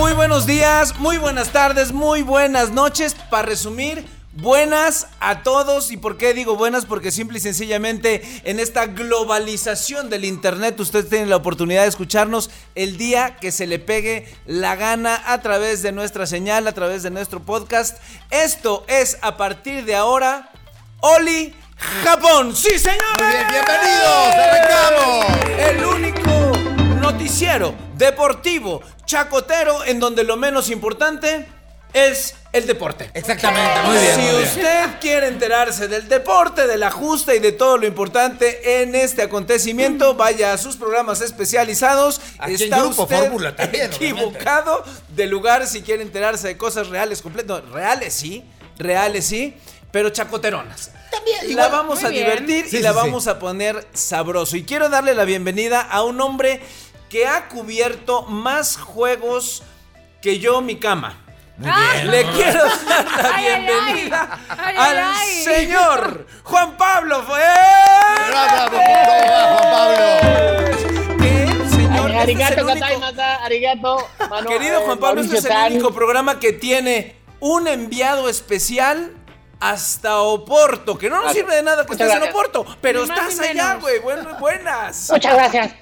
Muy buenos días, muy buenas tardes, muy buenas noches. Para resumir, buenas a todos. ¿Y por qué digo buenas? Porque simple y sencillamente en esta globalización del Internet usted tiene la oportunidad de escucharnos el día que se le pegue la gana a través de nuestra señal, a través de nuestro podcast. Esto es a partir de ahora Oli Japón. Sí, señores. Muy bien, bienvenidos. Arrancamos. El único noticiero deportivo chacotero en donde lo menos importante es el deporte. Exactamente, muy bien. Si muy bien. usted quiere enterarse del deporte, de la justa y de todo lo importante en este acontecimiento, vaya a sus programas especializados. Aquí en Grupo Fórmula también, equivocado de lugar si quiere enterarse de cosas reales, completo. Reales sí, reales sí, pero chacoteronas. También, la vamos a bien. divertir Sí, y la sí. vamos a poner sabroso. Y quiero darle la bienvenida a un hombre que ha cubierto más juegos que yo mi cama. Muy Ah. bien. Le quiero dar la Ay, bienvenida ay. Ay, al ay, ay. señor Juan Pablo fue. Bravo, ¿cómo va, Juan Pablo? ¿Qué, señor? Este es Arigato, el único- Querido eh, Juan Pablo, este es el único programa que tiene un enviado especial hasta Oporto, que no nos sirve de nada que muchas estés en gracias. Oporto, pero estás allá, güey. Bueno, buenas. Muchas gracias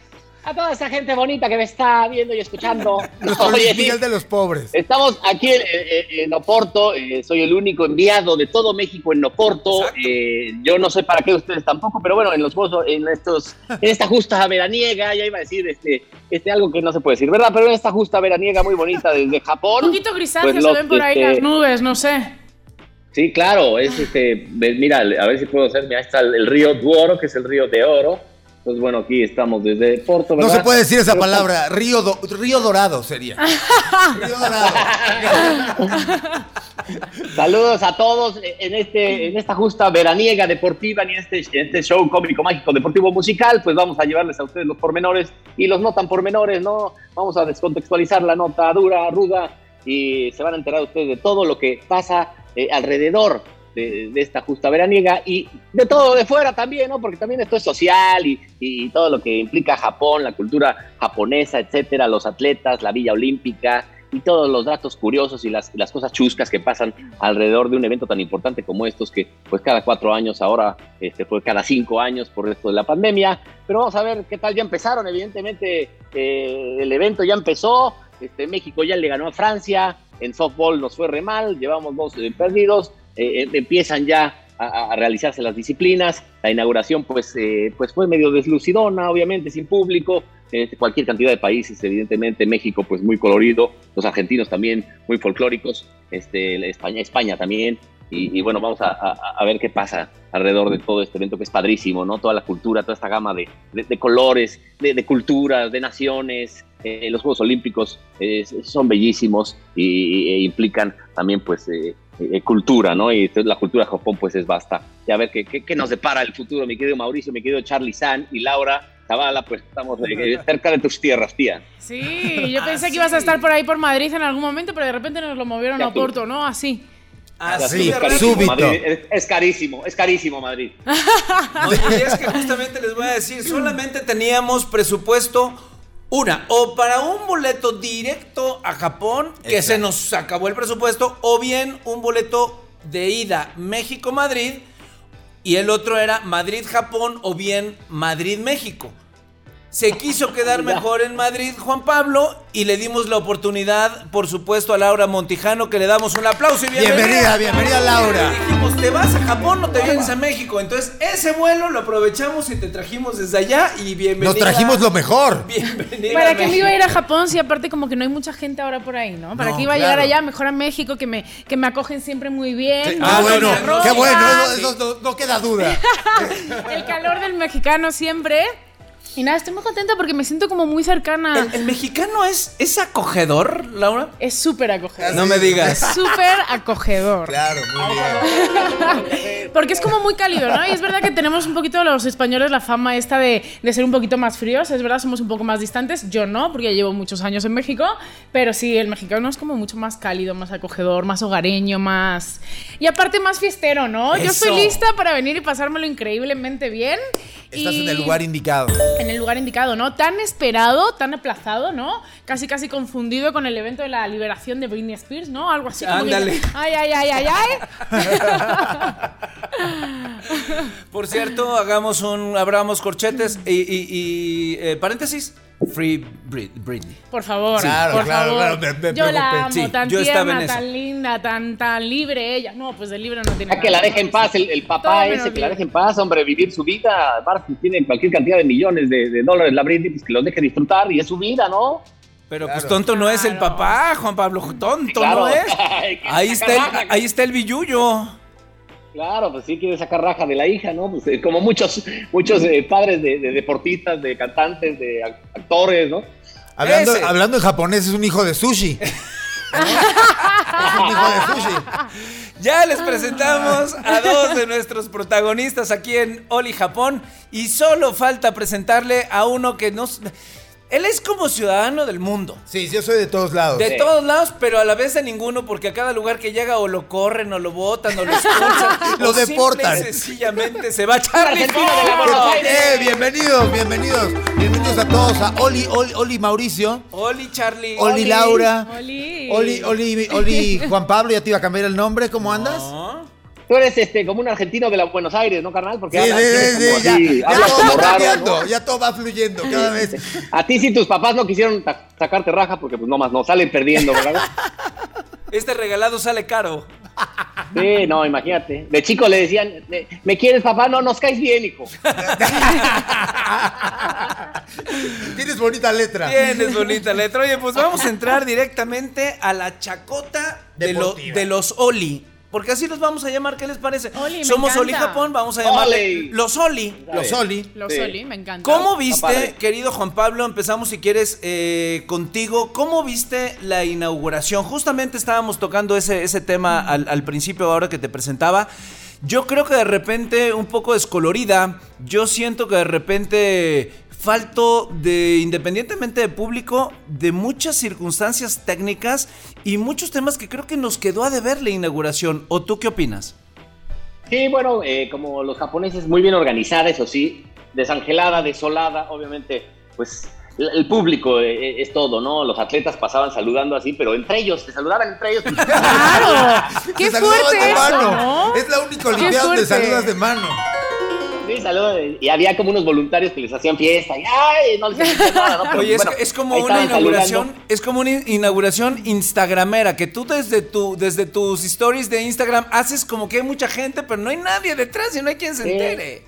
a toda esa gente bonita que me está viendo y escuchando. Nuestro Oye, Miguel de los pobres. Estamos aquí en, en- en Oporto, eh, soy el único enviado de todo México en Oporto. Eh, yo no sé para qué ustedes tampoco, pero bueno, en los juegos, en estos, en esta justa veraniega, ya iba a decir este, este algo que no se puede decir, ¿verdad? Pero en esta justa veraniega muy bonita desde Japón. Un poquito grisáceo pues se los, ven por ahí este, las nubes, no sé. Sí, claro, es este, mira, a ver si puedo hacer, mira, ahí está el, el río Duoro, que es el río de oro. Entonces, bueno, aquí estamos desde Porto, No ¿verdad? se puede decir esa Pero- palabra. Río, Do- Río Dorado sería. Río Dorado. Saludos a todos en este en esta justa veraniega deportiva y en este, en este show cómico mágico deportivo musical, pues vamos a llevarles a ustedes los pormenores y los no tan pormenores, ¿no? Vamos a descontextualizar la nota dura, ruda y se van a enterar ustedes de todo lo que pasa eh, alrededor de, esta justa veraniega y de todo de fuera también, ¿no? Porque también esto es social y, y todo lo que implica Japón, la cultura japonesa, etcétera, los atletas, la Villa Olímpica y todos los datos curiosos y las, las cosas chuscas que pasan alrededor de un evento tan importante como estos que pues cada cuatro años ahora este fue cada cinco años por esto de la pandemia pero vamos a ver qué tal ya empezaron evidentemente eh, el evento ya empezó este México ya le ganó a Francia en softball nos fue re mal llevamos dos eh, perdidos eh, eh, empiezan ya a, realizarse las disciplinas. La inauguración pues eh, pues fue medio deslucidona obviamente sin público. Este, cualquier cantidad de países, evidentemente México pues muy colorido, los argentinos también muy folclóricos, este, España, España también, y, bueno, vamos a, ver qué pasa alrededor de todo este evento que es padrísimo, ¿no? Toda la cultura, toda esta gama de, colores, de, culturas, de naciones, los Juegos Olímpicos son bellísimos y, e implican también pues eh, eh, cultura, ¿no? Y la cultura de Japón pues es basta. Y a ver qué, qué, qué nos depara el futuro, mi querido Mauricio, mi querido Charlie San y Laura. Zavala, pues estamos eh, cerca de tus tierras, tía. Sí, yo pensé que ibas a estar por ahí por Madrid en algún momento, pero de repente nos lo movieron Ya a. Porto, ¿no? Así. Así súbito. Madrid. Es, es carísimo, es carísimo Madrid. Oye, y es que justamente les voy a decir, solamente teníamos presupuesto una, o para un boleto directo a Japón, que Exacto. se nos acabó el presupuesto, o bien un boleto de ida México-Madrid, y el otro era Madrid-Japón, o bien Madrid-México. Se quiso quedar mejor en Madrid Juan Pablo y le dimos la oportunidad, por supuesto, a Laura Montijano, que le damos un aplauso y Bienvenida, bienvenida, Laura. y dijimos, ¿te vas a Japón o te vienes a México? Entonces, ese vuelo lo aprovechamos y te trajimos desde allá y bienvenida. Nos trajimos lo mejor. Bienvenida. ¿Para qué me iba a ir a Japón si aparte como que no hay mucha gente ahora por ahí, ¿no? ¿Para No, qué iba a llegar claro. allá? Mejor a México, que me, que me acogen siempre muy bien. Sí, ah, bueno, qué bueno, eso no, no queda duda. El calor del mexicano siempre. Y nada, estoy muy contenta porque me siento como muy cercana. ¿El, el mexicano es, es acogedor, Laura? Es súper acogedor. No me digas. Es súper acogedor. Claro, muy bien. Porque es como muy cálido, ¿no? Y es verdad que tenemos un poquito los españoles la fama esta de, de ser un poquito más fríos. Es verdad, somos un poco más distantes. Yo no, porque ya llevo muchos años en México. Pero sí, el mexicano es como mucho más cálido, más acogedor, más hogareño, más. Y aparte, más fiestero, ¿no? Yo estoy Eso. lista para venir y pasármelo increíblemente bien. Estás Y- en el lugar indicado. en el lugar indicado, ¿no? Tan esperado, tan aplazado, ¿no? Casi casi confundido con el evento de la liberación de Britney Spears, ¿no? Algo así como que- Ándale. ay, ay, ay, ay, ay. Por cierto, hagamos un, abramos corchetes y, y- y, eh, paréntesis, Free Brit- Britney. Por favor, Claro, por claro, favor. claro, me- me yo la amo, Sí, tan yo estaba en tierna, tan linda, tan, tan libre ella. No, pues de libre no tiene Ya que la deje en paz el, el Todo papá menos ese, que la deje en paz, hombre, vivir su vida. Aparte, tiene cualquier cantidad de millones de, de dólares la Britney, pues que los deje disfrutar y es su vida, ¿no? Pero Claro. pues tonto no es el papá, Juan Pablo, tonto Claro. no es. Ahí está el, ahí está el billullo. Claro, pues sí quiere sacar raja de la hija, ¿no? Pues eh, como muchos, muchos eh, padres de, de deportistas, de cantantes, de ac- actores, ¿no? Hablando, Ese. hablando en japonés, es un hijo de sushi. es un hijo de sushi. Ya les presentamos a dos de nuestros protagonistas aquí en Oli Japón y solo falta presentarle a uno que nos... Él es como ciudadano del mundo. Sí, yo soy de todos lados. De Sí. todos lados, pero a la vez de ninguno, porque a cada lugar que llega o lo corren, o lo botan, o lo expulsan. Lo deportan. sencillamente se va Charlie de la. Buenos Aires. Eh, bienvenidos, bienvenidos. Bienvenidos a todos a Oli, Oli, Oli Mauricio. Oli, Charlie. Oli, Laura. Oli. Oli, Oli, Oli Juan Pablo, ya te iba a cambiar el nombre, ¿cómo andas? No. Tú eres este, como un argentino de la Buenos Aires, ¿no, carnal? Porque Sí, sí, hablas- sí, como sí, ya, ya hablas todo como va cambiando, ¿no? ya todo va fluyendo cada vez. A ti si tus papás no quisieron sacarte raja porque pues nomás no, salen perdiendo, ¿verdad? Este regalado sale caro. Sí, no, imagínate. De chico le decían, ¿me quieres papá? No, nos caes bien, hijo. Tienes bonita letra. Tienes bonita letra. Oye, pues vamos a entrar directamente a la chacota de, lo- Deportiva. de los Oli. Porque así los vamos a llamar, ¿qué les parece? Oli, Somos Oli. Japón, vamos a llamarle Oli. los Oli. Los Oli. Los Sí. Oli, me encanta. ¿Cómo viste, querido Juan Pablo? Empezamos, si quieres, eh, contigo. ¿Cómo viste la inauguración? Justamente estábamos tocando ese, ese tema al, al principio, ahora que te presentaba. Yo creo que de repente un poco descolorida. Yo siento que de repente falto de, independientemente de público, de muchas circunstancias técnicas y muchos temas que creo que nos quedó a deber la inauguración. ¿O tú qué opinas? Sí, bueno, eh, como los japoneses, muy bien organizada, eso sí, desangelada, desolada, obviamente, pues el público eh, es todo, ¿no? Los atletas pasaban saludando así, pero entre ellos, se saludaban entre ellos. ¡Claro! ¡Qué fuerte de eso, mano. ¿no? Es la única olimpiada donde saludas de mano. Sí, saludos. Y había como unos voluntarios que les hacían fiesta y ¡ay! No les hacían nada, ¿no? Pero, Oye, es, bueno, es como ahí una inauguración, saludando. es como una inauguración instagramera, que tú desde tu, desde tus stories de Instagram haces como que hay mucha gente, pero no hay nadie detrás y no hay quien se Sí. entere.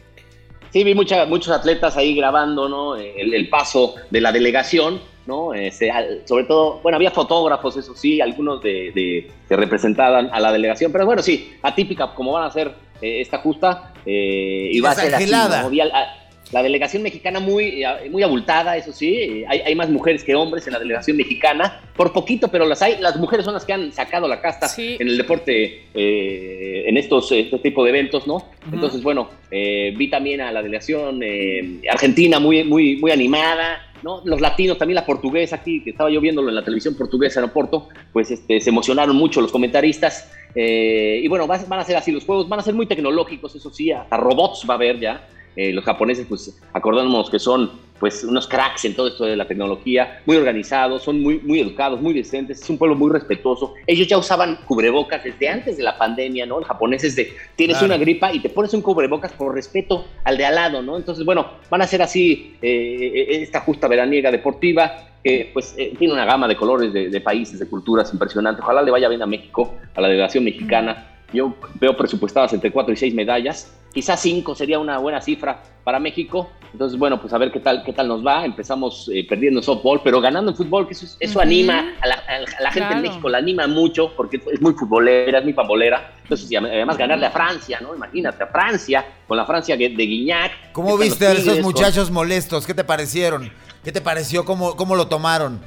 Sí, vi mucha- muchos atletas ahí grabando, ¿no? El, el paso de la delegación, ¿no? Este, al- sobre todo, bueno, había fotógrafos, eso sí, algunos de, de- que representaban a la delegación, pero bueno, sí, atípica como van a ser eh, esta justa, eh, y va a ser así, desangelada. ¿no? Vi al- a- la delegación mexicana muy, eh, muy abultada, eso sí, eh, hay, hay más mujeres que hombres en la delegación mexicana, por poquito, pero las hay, las mujeres son las que han sacado la casta Sí. en el deporte, eh, en estos este tipo de eventos, ¿no? Entonces, bueno, eh, vi también a la delegación eh, argentina muy, muy, muy animada, ¿no? Los latinos, también la portuguesa aquí, que estaba yo viéndolo en la televisión portuguesa en Oporto, pues este, se emocionaron mucho los comentaristas. eh, y bueno, va- van a ser así los juegos, van a ser muy tecnológicos, eso sí, hasta robots va a haber ya. Eh, los japoneses, pues acordándonos que son pues unos cracks en todo esto de la tecnología, muy organizados, son muy, muy educados, muy decentes, es un pueblo muy respetuoso. Ellos ya usaban cubrebocas desde antes de la pandemia, ¿no? El japonés es de, tienes Claro. una gripa y te pones un cubrebocas por respeto al de al lado, ¿no? Entonces, bueno, van a ser así eh, esta justa veraniega deportiva, que pues eh, tiene una gama de colores, de, de países, de culturas impresionante. Ojalá le vaya bien a México, a la delegación mexicana. Yo veo presupuestadas entre cuatro y seis medallas. quizás cinco sería una buena cifra para México. Entonces, bueno, pues a ver qué tal, qué tal nos va. Empezamos eh, perdiendo en softball, pero ganando en fútbol, que eso, eso anima a la, a la gente Claro. en México, la anima mucho porque es muy futbolera, es muy pambolera. Entonces, y además ganarle a Francia, ¿no? Imagínate, a Francia, con la Francia de Guiñac. ¿Cómo viste a esos con- muchachos molestos? ¿Qué te parecieron? ¿Qué te pareció? ¿Cómo, cómo lo tomaron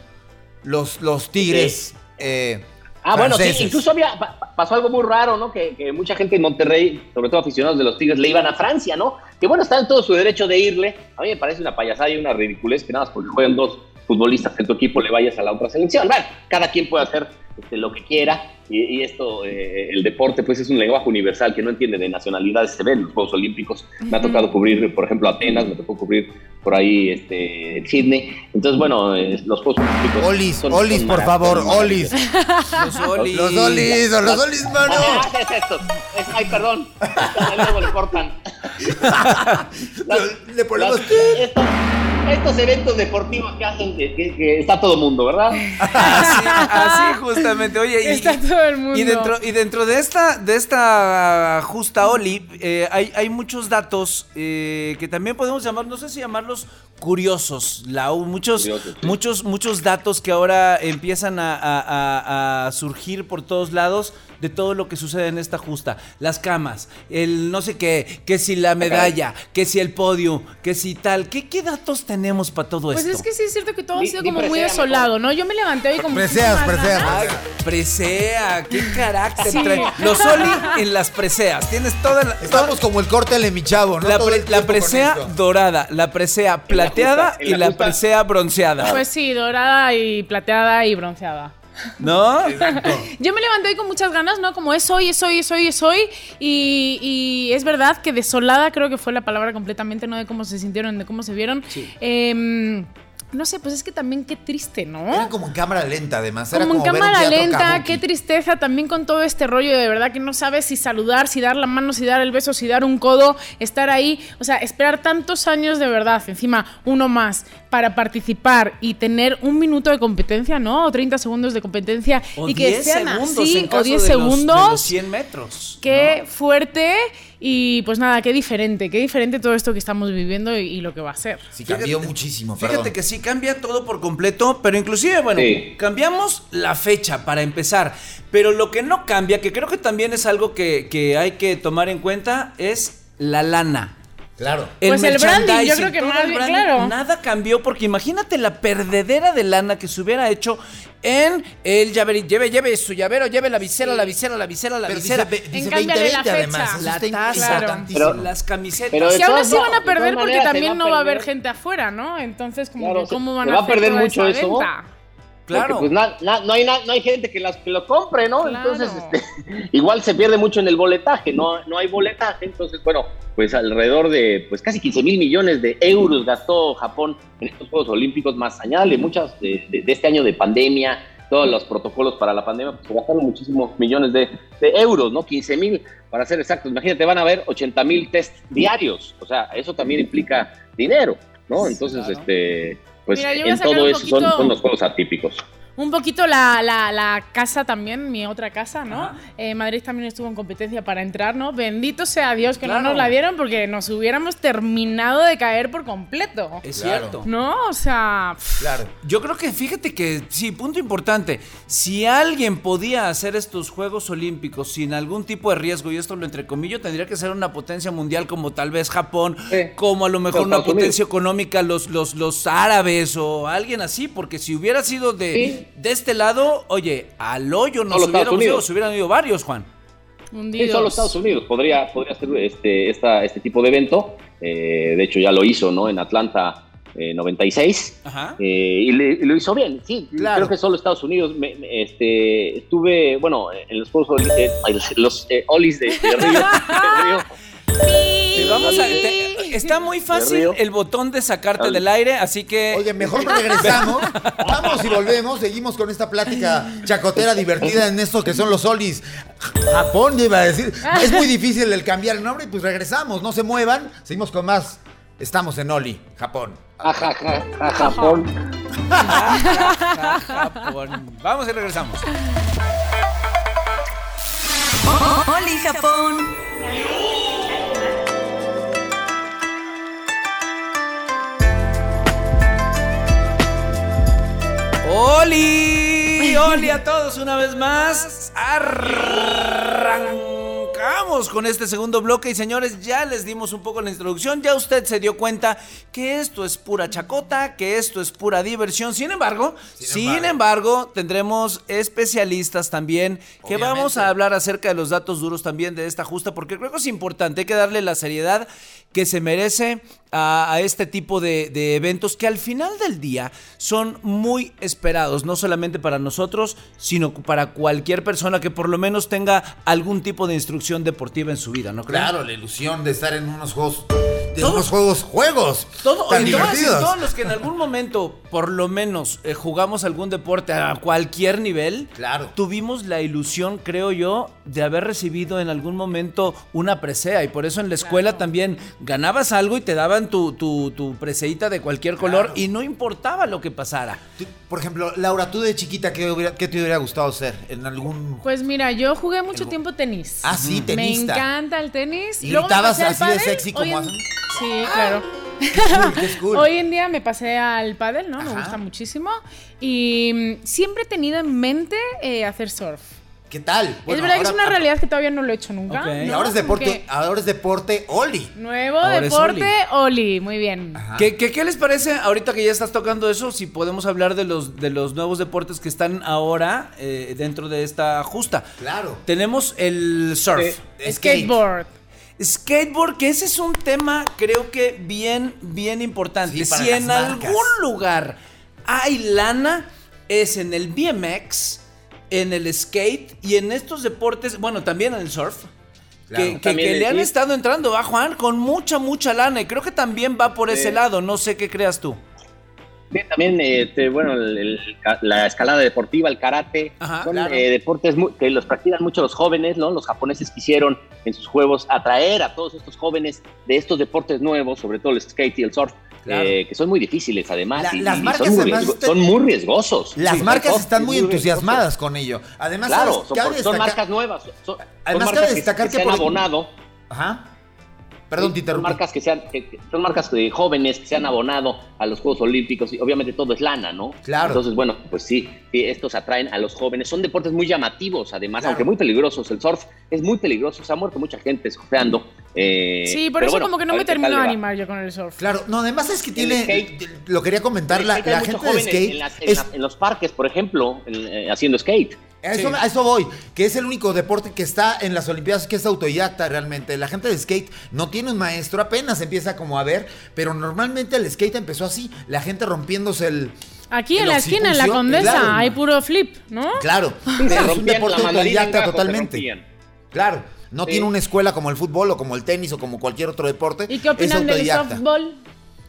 los, los tigres? eh, Ah, bueno, sí, incluso había, pa- pa- pasó algo muy raro, ¿no? Que, que mucha gente en Monterrey, sobre todo aficionados de los Tigres, le iban a Francia, ¿no? Que bueno, está en todo su derecho de irle. A mí me parece una payasada y una ridiculez que nada más porque juegan dos futbolistas de tu equipo le vayas a la otra selección. Bueno, cada quien puede hacer este, lo que quiera y, y esto, eh, el deporte, pues es un lenguaje universal que no entiende de nacionalidades. Se ve en los Juegos Olímpicos. Me ha tocado cubrir, por ejemplo, Atenas, me tocó cubrir por ahí este, Sydney. Entonces, bueno, eh, los Juegos Olímpicos. Olis, son- Olis, son por favor, Olis. Los Olis. Los Olis, los Olis, mano. Ah, es esto. Es- ay, perdón. Luego le cortan. Le ponemos- Las- estos, eventos deportivos que hacen que, que- que está todo mundo, ¿verdad? Así, así justamente. Oye, y, Está todo el mundo. y dentro, y dentro de esta, de esta justa Oli, eh, hay, hay muchos datos eh, que también podemos llamar, no sé si llamarlos curiosos, Lau, muchos, Curiosos, sí. muchos, muchos datos que ahora empiezan a, a- a- a surgir por todos lados de todo lo que sucede en esta justa. Las camas, el no sé qué, que si la medalla, que si el podio, que si tal. ¿Qué, qué datos tenemos para todo Pues esto? es que sí es cierto que todo ha Di- sido como muy desolado, ¿no? Yo me levanté hoy como Preseas, preseas. Ay, presea, qué carácter Sí. trae. Los Oli en las preseas. Tienes toda la, Estamos como el corte de mi chavo, ¿no? la, pre- presea dorada, la presea plateada justa, y la la presea bronceada. Pues sí, dorada y plateada y bronceada. ¿No? Yo me levanté hoy con muchas ganas, ¿no? Como es hoy, es hoy, es hoy, es hoy. Y, y es verdad que desolada creo que fue la palabra completamente, no de cómo se sintieron, de cómo se vieron. Em, no sé, pues es que también qué triste, ¿no? Era como en cámara lenta, además. Era como en cámara lenta, kabuki. qué tristeza también con todo este rollo de verdad que no sabes si saludar, si dar la mano, si dar el beso, si dar un codo, estar ahí, o sea, esperar tantos años de verdad, encima uno más para participar y tener un minuto de competencia, ¿no? O 30 segundos de competencia O y que 10 sean segundos así, o caso 10 de los- segundos. de los 100 metros. Qué fuerte y pues nada, qué diferente, qué diferente todo esto que estamos viviendo y, y lo que va a ser. Sí, cambió Fíjate- muchísimo, Fíjate perdón. que sí, cambia todo por completo, pero inclusive, bueno, Sí. cambiamos la fecha para empezar, pero lo que no cambia, que creo que también es algo que, que hay que tomar en cuenta, es la lana. Claro. Pues el branding, yo creo que más el bien, branding, claro. Nada cambió porque imagínate la perdedera de lana que se hubiera hecho en el llavero. Lleve, lleve su llavero, lleve la visera, la visera, la visera, la Pero visera. dice, dice En cámbiale la 2020 además. fecha. Eso la está taza, Claro. importantísimo. Pero- las camisetas. pero aún todas así van a de perder porque también va no va a haber gente afuera, ¿no? Entonces, como Claro, que cómo van se a va a perder toda mucho esa eso. venta? Claro. Porque, pues na- na- no, hay na- no hay gente que, las, que lo compre, ¿no? Claro. Entonces, este, igual se pierde mucho en el boletaje, no, no hay boletaje, entonces, bueno, pues alrededor de pues casi 15 mil millones de euros gastó Japón en estos Juegos Olímpicos, más añade muchas de, de- de este año de pandemia, todos los protocolos para la pandemia, pues se gastaron muchísimos millones de, de euros, ¿no? 15 mil, para ser exactos. Imagínate, van a haber 80 mil test diarios, o sea, eso también implica dinero, ¿no? Entonces, claro. este... Pues Mira, en todo eso son, son los juegos atípicos. Un poquito la, la, la casa también, mi otra casa, ¿no? Eh, Madrid también estuvo en competencia para entrar, ¿no? Bendito sea Dios que Claro. no nos la dieron porque nos hubiéramos terminado de caer por completo. Es cierto. ¿No? O sea, pff, Claro. Yo creo que fíjate que sí, punto importante. Si alguien podía hacer estos Juegos Olímpicos sin algún tipo de riesgo, y esto lo entrecomillo, tendría que ser una potencia mundial como tal vez Japón, Sí. como a lo mejor una potencia económica los, los, los árabes o alguien así, porque si hubiera sido de, Sí. De este lado, oye, al hoyo nos hubiéramos ido, Unidos. se hubieran ido varios, Juan. hundidos. Sí, solo Estados Unidos podría, podría hacer este, esta, este tipo de evento. Eh, de hecho, ya lo hizo ¿no? en Atlanta eh, 96. Ajá. eh, y, le- y lo hizo bien, sí. Claro. Creo que solo Estados Unidos. Me- me- este, estuve, bueno, en los los, los, eh, Olis de, de Río. de Río. Te vamos a- te- está muy fácil el botón de sacarte del aire, así que... Oye, mejor regresamos. Vamos y volvemos. Seguimos con esta plática chacotera divertida en esto que son los solis. Japón, ya iba a decir. Es muy difícil el cambiar el nombre y pues regresamos. No se muevan. Seguimos con más. Estamos en Oli, Japón. Ajá, ajá, ajá, Japón. Japón. Vamos y regresamos. Oli Japón. Oli, Oli a todos una vez más. Arrancamos con este segundo bloque y señores, ya les dimos un poco la introducción, ya usted se dio cuenta que esto es pura chacota, que esto es pura diversión. Sin embargo, sin, embargo. tendremos especialistas también que vamos a hablar acerca de los datos duros también de esta justa, porque creo que es importante, hay que darle la seriedad que se merece a, este tipo de, eventos que al final del día son muy esperados, no solamente para nosotros, sino para cualquier persona que por lo menos tenga algún tipo de instrucción deportiva en su vida, ¿no? Claro, la ilusión de estar en unos juegos. De Todos- unos juegos, juegos. Todo, tan divertidos. todos los que en algún momento, por lo menos, eh, jugamos algún deporte a cualquier nivel, Claro. tuvimos la ilusión, creo yo, de haber recibido en algún momento una presea. Y por eso en la escuela también ganabas algo y te daban tu, tu, tu preseíta de cualquier color Claro. y no importaba lo que pasara. Tú, Por ejemplo, Laura, tú de chiquita, ¿qué, hubiera- qué te hubiera gustado ser? En algún. Pues mira, yo jugué mucho tiempo tenis. Ah, sí, Me tenista. encanta el tenis. ¿Y Luego me gritabas así de sexy como Hoy en- hacen? Sí, claro. cool, qué cool. Hoy en día me pasé al pádel, ¿no? Me gusta muchísimo. Y mm, siempre he tenido en mente eh, hacer surf. ¿Qué tal? es verdad que es una realidad que todavía no lo he hecho nunca. Ahora es deporte, Porque ahora es deporte Oli. Nuevo Ahora deporte, Oli. Muy bien. ¿Qué, qué, qué les parece ahorita que ya estás tocando eso? Si podemos hablar de los, de los nuevos deportes que están ahora eh, dentro de esta justa. Claro. Tenemos el surf. Skate. Skateboard. Skateboard, que ese es un tema creo que bien, bien importante. Sí, para si las en marcas. algún lugar hay lana, es en el BMX, en el skate y en estos deportes, bueno, también en el surf. Claro. Que, le han estado entrando, ¿va, Juan? Con mucha, mucha lana. Y creo que también va por ese lado. No sé qué creas tú. También, este, bueno, el- el- la escalada deportiva, el karate, Ajá, son claro. eh, deportes mu- que los practican mucho los jóvenes, ¿no? Los japoneses quisieron en sus juegos atraer a todos estos jóvenes de estos deportes nuevos, sobre todo el skate y el surf, Claro. eh, que son muy difíciles además. La- y- las y marcas son, muy además riesgo- usted- son muy riesgosos. Las Sí, marcas están muy entusiasmadas con ello. Además, Claro, ¿sabes? son, marcas nuevas. Son, son Además, marcas cabe que- destacar que, que por- abonado. Ajá. Perdón, te Son marcas que sean, que- que- son marcas de jóvenes que se han abonado a los Juegos Olímpicos y obviamente todo es lana, ¿no? Claro. Entonces, bueno, pues sí, sí, estos atraen a los jóvenes. Son deportes muy llamativos, además, Claro. aunque muy peligrosos. El surf es muy peligroso, se ha muerto mucha gente surfeando. Eh, Sí, por eso bueno, como que no me termino de animar yo con el surf. Claro, no, además es que tiene. skate. Lo quería comentar, En la, gente de skate. En, las- en es- la- en los parques, por ejemplo, en- eh, haciendo skate. A eso, Sí. a eso voy, que es el único deporte que está en las Olimpiadas que es autodidacta realmente. La gente de skate no tiene un maestro, apenas empieza como a ver, pero normalmente el skate empezó así, la gente rompiéndose el... Aquí en la esquina, en la Condesa, claro. hay puro flip, ¿no? Claro, Se pero es un deporte autodidacta totalmente. Claro, no Sí. tiene una escuela como el fútbol o como el tenis o como cualquier otro deporte. ¿Y qué opinan del softball?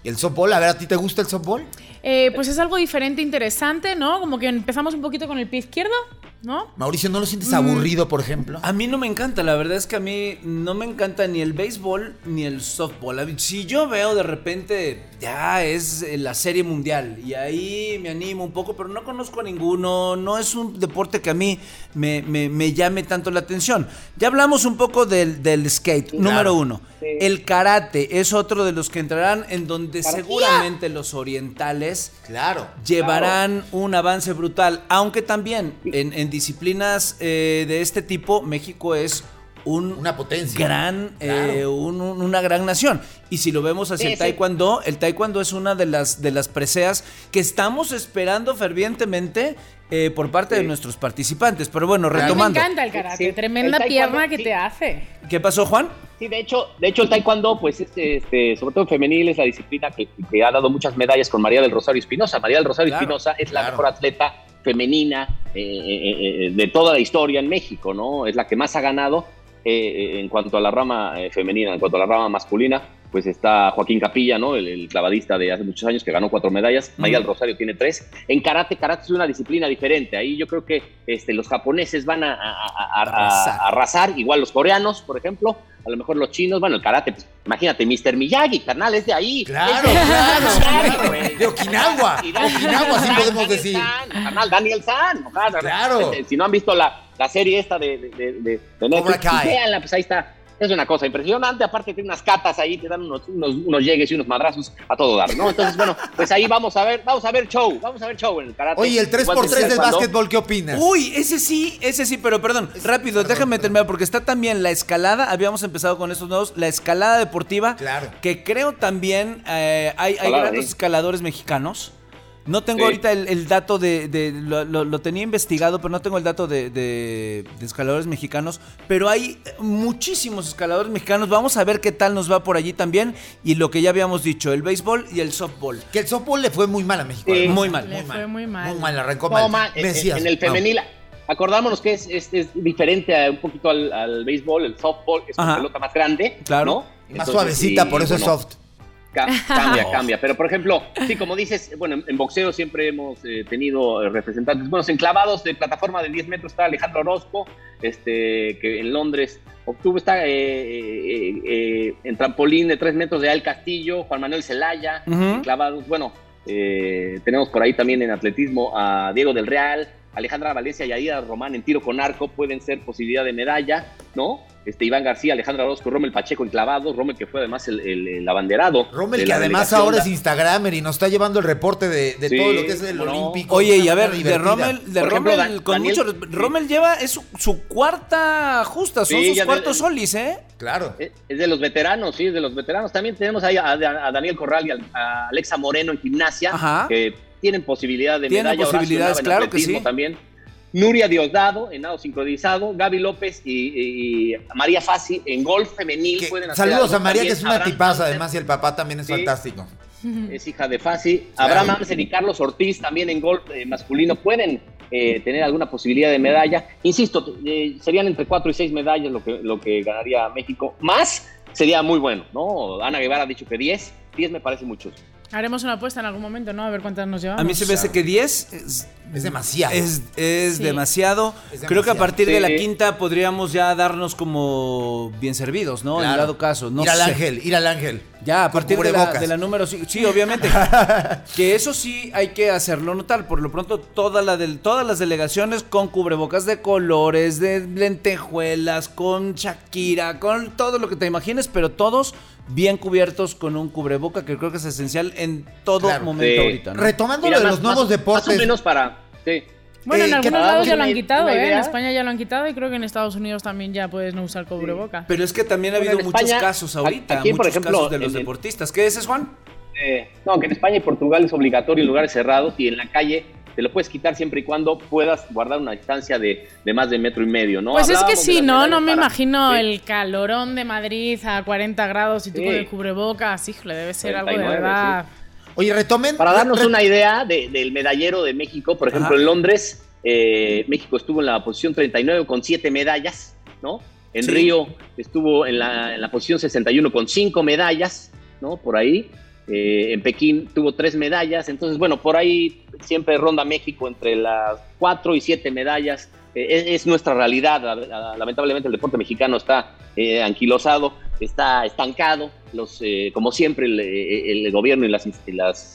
El softball, a ver, ¿a ti te gusta el softball? Eh, pues es algo diferente, interesante, ¿no? Como que empezamos un poquito con el pie izquierdo, ¿no? Mauricio, ¿no lo sientes Mm. aburrido, por ejemplo? A mí no me encanta, la verdad es que a mí no me encanta ni el béisbol ni el softball. Si yo veo de repente, ya es eh, la serie mundial y ahí me animo un poco, pero no conozco a ninguno, no es un deporte que a mí me, me- me llame tanto la atención. Ya hablamos un poco del, del skate, número uno. Sí. El karate es otro de los que entrarán en donde Karate. seguramente los orientales Claro. llevarán un avance brutal, aunque también en, en disciplinas eh, de este tipo México es un Una potencia. gran Claro. eh, un- un- una gran nación y si lo vemos hacia Sí, el sí. taekwondo el taekwondo es una de las de las preseas que estamos esperando fervientemente eh, por parte de nuestros participantes pero bueno A mí me retomando encanta el karate, Sí, tremenda el pierna que sí. te hace. qué pasó Juan Sí, de hecho, de hecho el taekwondo, pues, este, este, sobre todo en femenil, es la disciplina que, que ha dado muchas medallas con María del Rosario Espinosa. María del Rosario Claro, Espinosa es la mejor atleta femenina eh, eh, eh, de toda la historia en México, ¿no? Es la que más ha ganado eh, en cuanto a la rama eh, femenina, en cuanto a la rama masculina. Pues está Joaquín Capilla, ¿no? El, el clavadista de hace muchos años que ganó cuatro medallas. María del Rosario tiene tres. En karate, karate es una disciplina diferente. Ahí yo creo que este, los japoneses van a, a- a- a- Arrasar. igual los coreanos, por ejemplo, a lo mejor los chinos, bueno, el karate, pues, imagínate, Mr. Miyagi, carnal, es de ahí. Claro, de- claro, claro. De Okinawa. Okinawa, sí podemos Daniel decir. San, carnal, Daniel San. Claro. Claro. Este, Si no han visto la, la serie esta de, de, de, de- Netflix, Cobra Kai. véanla, pues ahí está. es una cosa impresionante. Aparte, tiene unas catas ahí, te dan unos, unos, unos llegues y unos madrazos a todo dar, ¿no? Entonces, bueno, pues ahí vamos a ver, vamos a ver show, vamos a ver show en el karate. Oye, el Igual que 3x3 del cuando- básquetbol, ¿qué opinas? Uy, ese sí, ese sí, pero perdón, rápido, perdón, déjame perdón. terminar porque está también la escalada, habíamos empezado con estos nuevos, la escalada deportiva, Claro. que creo también eh, hay, hay grandes sí. escaladores mexicanos. No tengo Sí. ahorita el, el dato de, de- lo, lo- lo tenía investigado, pero no tengo el dato de, de- de escaladores mexicanos. Pero hay muchísimos escaladores mexicanos. Vamos a ver qué tal nos va por allí también. Y lo que ya habíamos dicho, el béisbol y el softball. Que el softball le fue muy mal a México. Sí. además. Muy mal. Le fue muy mal. Muy mal, arrancó No, mal. ma, en, Mesías, en el no. femenil, acordámonos que es, es, es diferente a- un poquito al, al béisbol, el softball, es una Ajá. pelota más grande, Claro. más Entonces, suavecita, y, por eso es soft. Ca- Cambia, cambia. Pero, por ejemplo, sí, como dices, bueno, en, en boxeo siempre hemos eh, tenido eh, representantes. Bueno, enclavados de plataforma de 10 metros está Alejandro Orozco, este, que en Londres obtuvo, está eh, eh, eh, en trampolín de 3 metros de Al Castillo, Juan Manuel Zelaya, Ujú. enclavados. Bueno, eh, tenemos por ahí también en atletismo a Diego del Real, Alejandra Valencia y Aida Román en tiro con arco pueden ser posibilidad de medalla, ¿no? Este, Iván García, Alejandra Orozco, Rommel Pacheco enclavados, Rommel que fue además el, el- el abanderado. Rommel, que además ahora es Instagramer y nos está llevando el reporte de, de Sí, todo lo que es el no. olímpico. Oye, y a ver, manera de divertida. Rommel, de Por ejemplo, Rommel, Dan- con Daniel- mucho. Rommel lleva, es su, su cuarta justa, son Sí, sus de- cuartos solis, ¿eh? Claro. Es es de los veteranos, sí, es de los veteranos. También tenemos ahí a, a Daniel Corral y a, a Alexa Moreno en gimnasia, Ajá. que tienen posibilidad de Tienen medalla. Posibilidades, claro que sí. También. Nuria Diosdado en nado sincronizado, Gaby López y, y María Fassi en golf femenil. Que- pueden hacer saludos algo a María, que es una Abraham tipaza, Hansen, además, y el papá también es Sí. fantástico. Es hija de Fassi. Claro. Abraham Hansen y Carlos Ortiz también en golf eh, masculino pueden eh, tener alguna posibilidad de medalla. Insisto, eh, serían entre 4 y 6 medallas lo que, lo que ganaría México. Más sería muy bueno, ¿no? Ana Guevara ha dicho que 10. 10 me parece mucho. Haremos una apuesta en algún momento, ¿no? A ver cuántas nos llevamos. A mí se me hace que 10 es, Es demasiado. es, es Sí. demasiado. Es Creo que a partir de la quinta podríamos ya darnos como bien servidos, ¿no? En dado caso. No ir al sé. ángel, ir al ángel. Ya, a partir de la, de la número 5. Sí, obviamente. que eso sí hay que hacerlo notar. Por lo pronto, toda la del, todas las delegaciones con cubrebocas de colores, de lentejuelas, con Shakira, con todo lo que te imagines, pero todos bien cubiertos con un cubreboca que creo que es esencial en todo Claro. momento Sí. ahorita. ¿no? Retomando Mira, lo de más- los nuevos más- deportes. Más o menos para. Sí. Bueno, Eh, en que- algunos lados ya lo han quitado, ¿eh? En. España ya lo han quitado y creo que en Estados Unidos también ya puedes no usar cubreboca. Pero es que también ha habido muchos España, casos ahorita, aquí, por ejemplo, casos de los el- deportistas. ¿Qué dices, Juan? Eh, no, que en España y Portugal es obligatorio en lugares cerrados y en la calle te lo puedes quitar siempre y cuando puedas guardar una distancia de, de más de metro y medio, ¿no? Pues es que sí, ¿no? No me para- imagino Sí. el calorón de Madrid a 40 grados y tú Sí. con el cubrebocas. Híjole, debe ser algo de 39, verdad. Oye, retomen. Para darnos re- una idea de- del medallero de México, por ejemplo, Ajá. en Londres, eh, México estuvo en la posición 39 con 7 medallas, ¿no? En Sí. Río estuvo en la, en la posición 61 con 5 medallas, ¿no? Por ahí. Eh, en Pekín tuvo 3 medallas. Entonces, bueno, por ahí siempre ronda México entre las 4 y 7 medallas. Eh, es, es nuestra realidad. La- la- Lamentablemente el deporte mexicano está eh, anquilosado, está estancado. Los, eh, como siempre, el, el gobierno y las,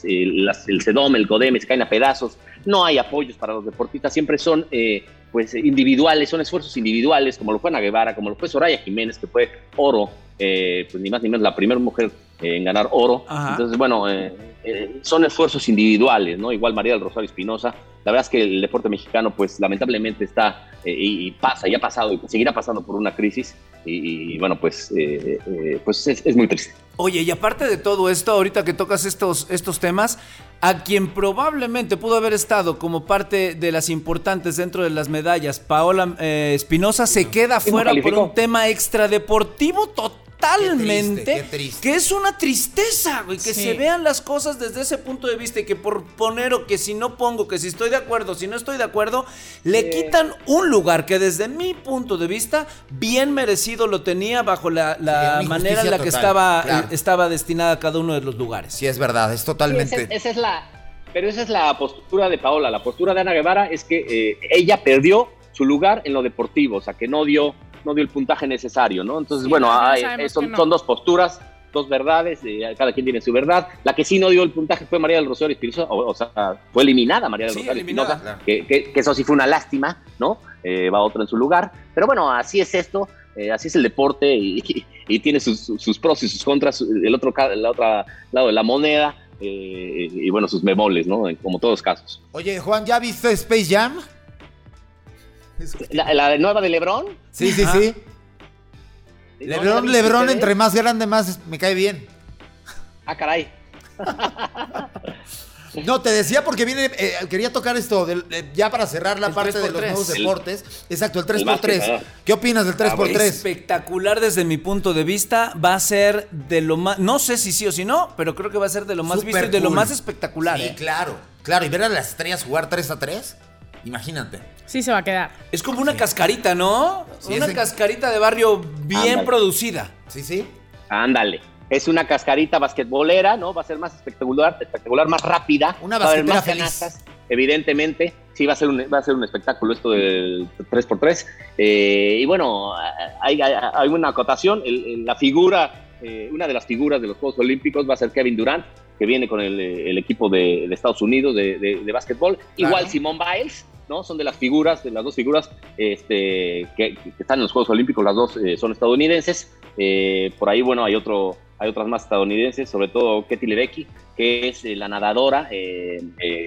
eh, las- el CEDOM, el CODEM se caen a pedazos. No hay apoyos para los deportistas, siempre son eh, pues individuales, son esfuerzos individuales, como lo fue Ana Guevara, como lo fue Soraya Jiménez, que fue oro, eh, pues ni más ni menos la primera mujer eh, en ganar oro. Ajá. Entonces, bueno, eh, eh, son esfuerzos individuales, ¿no? Igual María del Rosario Espinosa. La verdad es que el deporte mexicano, pues lamentablemente está y, y pasa, y ha pasado, y seguirá pasando por una crisis. Y, y, bueno, pues, pues es, es muy triste. Oye, y aparte de todo esto, ahorita que tocas estos, estos temas, a quien probablemente pudo haber estado como parte de las importantes dentro de las medallas, Paola eh, Espinosa, se queda fuera por un tema extradeportivo totalmente. Qué triste, qué triste. Que es una tristeza, güey, que Sí. se vean las cosas desde ese punto de vista y que por poner o que si no pongo, que si estoy de acuerdo, si no estoy de acuerdo, le quitan un lugar que desde mi punto de vista bien merecido lo tenía bajo la, Sí, manera en la que estaba, claro. estaba destinada a cada uno de los lugares. Sí, es verdad, es totalmente. Esa, esa es la, pero esa es la postura de Paola. La postura de Ana Guevara es que eh, ella perdió su lugar en lo deportivo, o sea, que no dio, no dio el puntaje necesario, ¿no? Entonces, Sí, bueno, no, hay- son, no. son dos posturas. dos verdades, eh, cada quien tiene su verdad. La que sí no dio el puntaje fue María del Rosario Espinosa, o, o sea, fue eliminada María del Sí, Rosario Espinosa, claro. que, que- que eso sí fue una lástima, ¿no? Eh, va otro en su lugar. Pero bueno, así es esto, eh, así es el deporte y, y- y tiene sus, sus pros y sus contras, el otro, ca- el otro lado de la moneda. eh, y bueno, sus bemoles, ¿no? Como todos los casos. Oye, Juan, ¿ya viste Space Jam? La, la nueva de Lebron. Sí, sí, Ajá. sí. ¿No la Lebrón, viste, Lebrón, Fede? entre más grande, más me cae bien. Ah, caray. No, te decía porque viene, eh, quería tocar esto, del- eh, ya para cerrar la El parte 3x3. de los nuevos El- deportes. Exacto, el el 3x3. básquet, ah. ¿Qué opinas del 3x3? Espectacular desde mi punto de vista. Va a ser de lo más. No sé si sí o si no, pero creo que va a ser de lo más Súper visto y de lo cool. más espectacular. Sí, ¿eh? claro. Claro, y ver a las estrellas jugar 3 a 3, imagínate. Sí se va a quedar. Es como una cascarita, ¿no? Sí, una ese- cascarita de barrio bien Ándale. producida. Sí, sí. Ándale. Es una cascarita basquetbolera, ¿no? Va a ser más espectacular, espectacular, más rápida. Una va a haber más feliz. canastas, evidentemente. Sí, va a ser un, va a ser un espectáculo esto del 3x3. Eh, y bueno, hay, hay- hay una acotación. El- el- la figura, eh, una de las figuras de los Juegos Olímpicos va a ser Kevin Durant, que viene con el, el equipo de, de Estados Unidos de, de, de básquetbol. Igual Simone Biles, ¿no? Son de las figuras, de las dos figuras este, que, están en los Juegos Olímpicos, las dos eh, son estadounidenses. Eh, por ahí, bueno, hay otro, hay otras más estadounidenses, sobre todo Ketty Ledecky, que es eh, la nadadora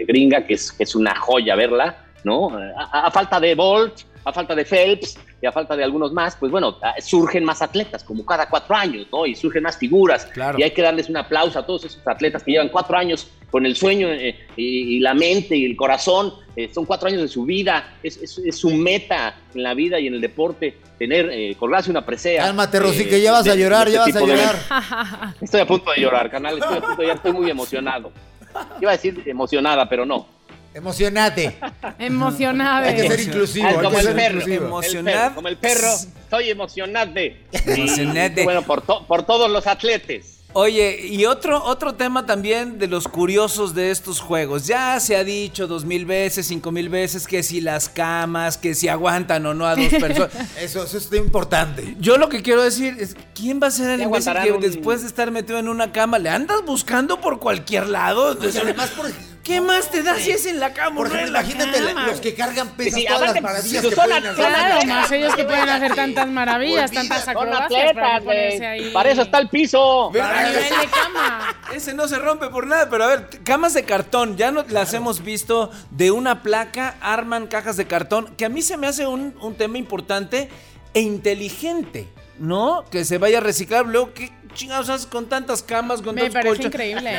gringa, que es, que es una joya verla, ¿no? A, a falta de Bolt, a falta de Phelps y a falta de algunos más, pues bueno, surgen más atletas, como cada cuatro años, ¿no? Y surgen más figuras. Claro. Y hay que darles un aplauso a todos esos atletas que llevan cuatro años con el sueño eh, y, y la mente y el corazón. eh, son cuatro años de su vida, es, es- es su meta en la vida y en el deporte, tener, eh, colgarse una presea. Cálmate, Rosy, eh, que ya vas a llorar, de ya este vas a de llorar. Estoy a punto de llorar, canal. Estoy a punto de llorar. Estoy muy emocionado. Iba a decir emocionada, pero no. Emocionate. Emocionada. Hay que ser inclusivo, Ah, hay como que el ser perro. inclusivo. el Emocionad. perro, Como el perro. Estoy emocionante. Emocionate. Y, Bueno, por, to- por todos los atletes. Oye, y otro, otro tema también de los curiosos de estos juegos. Ya se ha dicho dos mil veces, cinco mil veces que si las camas, que si aguantan o no a dos personas. Eso, eso es importante. Yo lo que quiero decir es, ¿quién va a ser el imbécil que un- después de estar metido en una cama le andas buscando por cualquier lado? Y además, por, ¿Qué más te da si es en la cama por ejemplo, imagínate cama? los que cargan pesas, Sí, todas las maravillas si que son pueden hacer. atletas, Claro, más ellos que pueden hacer tantas maravillas, Olvídate. tantas Son acrobacias para ponerse ahí. Para eso está el piso. a nivel de cama. Ese no se rompe por nada, pero a ver, camas de cartón, ya no las hemos visto de una placa, arman cajas de cartón, que a mí se me hace un, un tema importante e inteligente, ¿no? Que se vaya a reciclar. Luego, ¿qué chingados haces con tantas camas, con Me tantos parece increíble.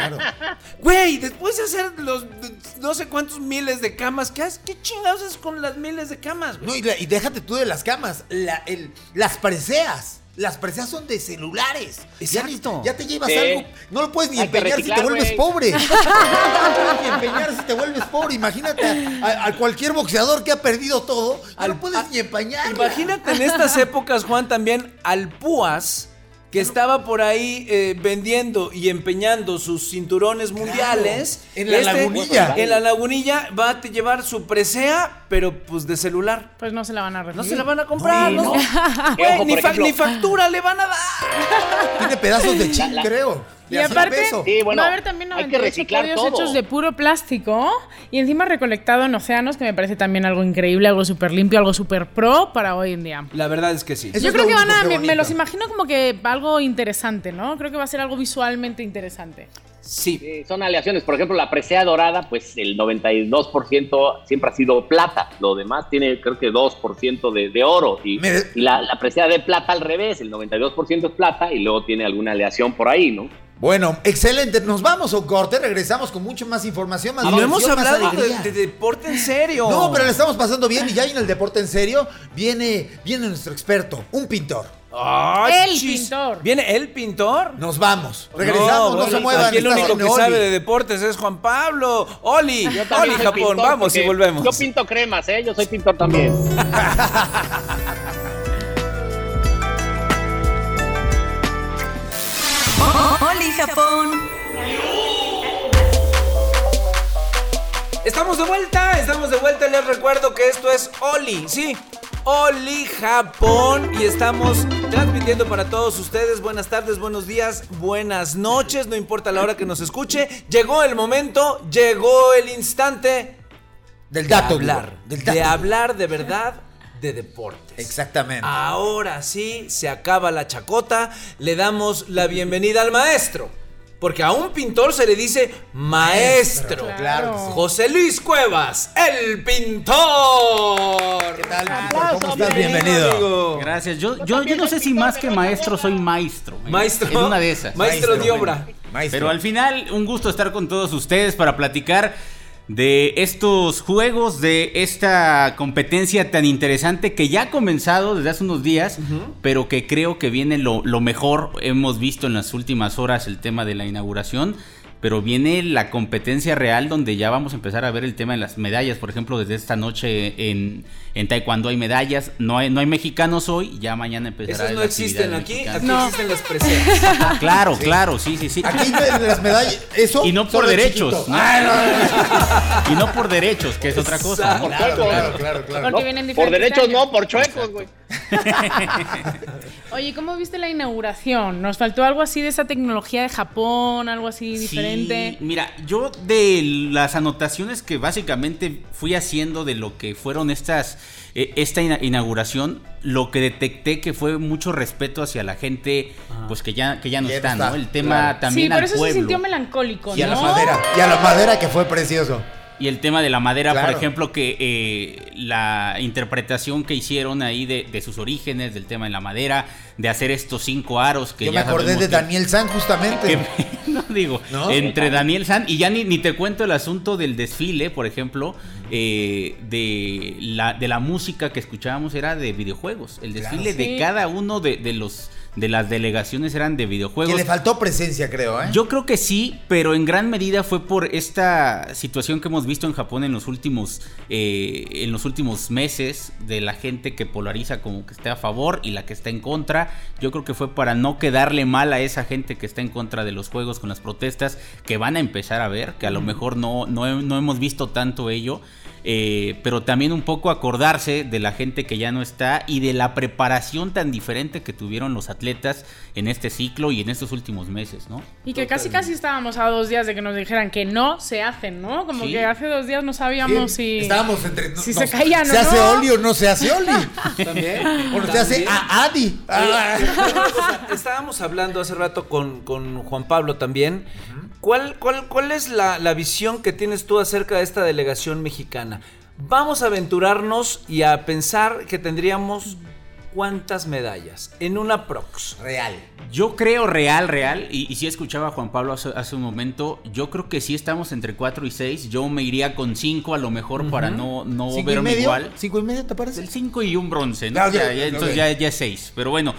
Güey, después de hacer los no sé cuántos miles de camas, ¿qué, haces? ¿qué chingados haces con las miles de camas, güey? No, y, la- y déjate tú de las camas, la- el- las preseas. Las preseas son de celulares. Ya Exacto. Ya, te llevas Sí. algo. No lo puedes ni Hay empeñar si te vuelves pobre. no lo puedes ni empeñar si te vuelves pobre. Imagínate a, a- a cualquier boxeador que ha perdido todo. No lo puedes ni empeñar. Imagínate en estas épocas, Juan, también al Púas, que estaba por ahí eh, vendiendo y empeñando sus cinturones mundiales. Este, en la lagunilla. En la lagunilla va a te llevar su presea, pero pues de celular. Pues no se la van a recibir. No se la van a comprar, ¿no? no. Ojo, ni, por fa- ejemplo- ni factura le van a dar. Tiene pedazos de la- creo. Y aparte. Sí, bueno, va a haber también hay que 98 reciclar podios todo. hechos de puro plástico y encima recolectado en océanos, que me parece también algo increíble, algo súper limpio, algo súper pro para hoy en día. La verdad es que sí. Eso Yo creo que van a, me, me los imagino como que algo interesante, ¿no? Creo que va a ser algo visualmente interesante. Sí. Eh, son aleaciones. Por ejemplo, la presea dorada, pues el 92% siempre ha sido plata. Lo demás tiene, creo que 2% de, de oro. Y, Me- y la, la presea de plata al revés, el 92% es plata y luego tiene alguna aleación por ahí, ¿no? Bueno, excelente. Nos vamos a un corte. Regresamos con mucho más información, más Y no hemos hablado de, deporte en serio. No, pero le estamos pasando bien y ya en el deporte en serio viene, viene nuestro experto, un pintor. Ay, El chis. pintor. ¿Viene el pintor? Nos vamos. Regresamos, no, se muevan. Aquí el único que Oli. sabe de deportes es Juan Pablo. Oli, Yo Oli Japón, pintor vamos y volvemos. Yo pinto cremas, ¿eh? Yo soy pintor también. Oli Japón. Estamos de vuelta, estamos de vuelta. Les recuerdo que esto es Oli, sí. Oli Japón y estamos transmitiendo para todos ustedes. Buenas tardes, buenos días, buenas noches, no importa la hora que nos escuche. Llegó el momento, llegó el instante Del dato. de hablar, Del dato. de hablar de verdad de deportes. Exactamente. Ahora sí, se acaba la chacota, le damos la bienvenida al maestro. Porque a un pintor se le dice maestro. Claro. José Luis Cuevas, el pintor. ¿Qué tal? ¿Cómo estás? bienvenido, amigo. Gracias. Yo, yo, yo no sé si más que maestro soy maestro. Maestro. En una de esas. Maestro de Maestro, obra. Maestro. Pero al final, un gusto estar con todos ustedes para platicar de estos juegos, de esta competencia tan interesante que ya ha comenzado desde hace unos días, pero que creo que viene lo, lo mejor. Hemos visto en las últimas horas el tema de la inauguración. Pero viene la competencia real donde ya vamos a empezar a ver el tema de las medallas. Por ejemplo, desde esta noche en, en Taekwondo hay medallas. No hay, no hay mexicanos hoy. Ya mañana empezará Esos no existen aquí, mexicana. aquí No. existen las preseas. Ah, claro, claro, sí, sí, sí. Aquí las medallas. Eso. Y no por derechos. chiquito. ¿no? Ah, Y no por derechos, que es otra cosa. ¿no? Por chuecos. Claro, claro, claro. Porque No, vienen por derechos años. no, por chuecos, güey. Oye, ¿cómo viste la inauguración? ¿Nos faltó algo así de esa tecnología de Japón, algo así diferente? Sí, mira, yo de las anotaciones que básicamente fui haciendo de lo que fueron estas eh, esta ina- inauguración, lo que detecté que fue mucho respeto hacia la gente, pues que ya que ya no Ya no está, está, ¿no? El tema claro. también sí, por al eso pueblo. se sintió melancólico, Y a la ¿no? madera. Y a la madera que fue precioso. Y el tema de la madera, por ejemplo, que eh, la interpretación que hicieron ahí de, de sus orígenes, del tema de la madera, de hacer estos cinco aros que Yo me acordé de que- Daniel San justamente. que- no digo, ¿No? entre Daniel San y ya ni, ni te cuento el asunto del desfile, por ejemplo, eh, de, la, de la música que escuchábamos era de videojuegos. El Claro. desfile de cada uno de, de los de las delegaciones eran de Que videojuegos. le faltó presencia, creo, ¿eh? Yo creo que sí, pero en gran medida fue por esta situación que hemos visto en Japón en los últimos eh, en los últimos meses de la gente que polariza como que está a favor y la que está en contra. Yo creo que fue para no quedarle mal a esa gente que está en contra de los juegos con las protestas que van a empezar a ver, que a lo mejor no, no, no hemos visto tanto ello. Eh, pero también un poco acordarse de la gente que ya no está y de la preparación tan diferente que tuvieron los atletas en este ciclo y en estos últimos meses, ¿no? Y que casi casi estábamos a dos días de que nos dijeran que no se hacen, ¿no? Como Sí. que hace dos días no sabíamos Sí, si... Estábamos entre. si no- se caían o ¿Se hace no. Oli o no se hace Oli? También. Bueno, se hace a Adi. Ah. Estábamos hablando hace rato con, con Juan Pablo también. ¿Cuál, cuál, cuál es la, la visión que tienes tú acerca de esta delegación mexicana? Vamos a aventurarnos y a pensar que tendríamos cuántas medallas en una prox. Real. Yo creo real, real, y, y sí escuchaba a Juan Pablo hace, hace un momento, yo creo que sí estamos entre 4 y 6, yo me iría con 5 a lo mejor para no, no ¿Cinco y verme medio? igual. ¿Cinco y medio te parece? El 5 y un bronce, ¿no? Ah, Ya- entonces ya, ya es 6, pero bueno.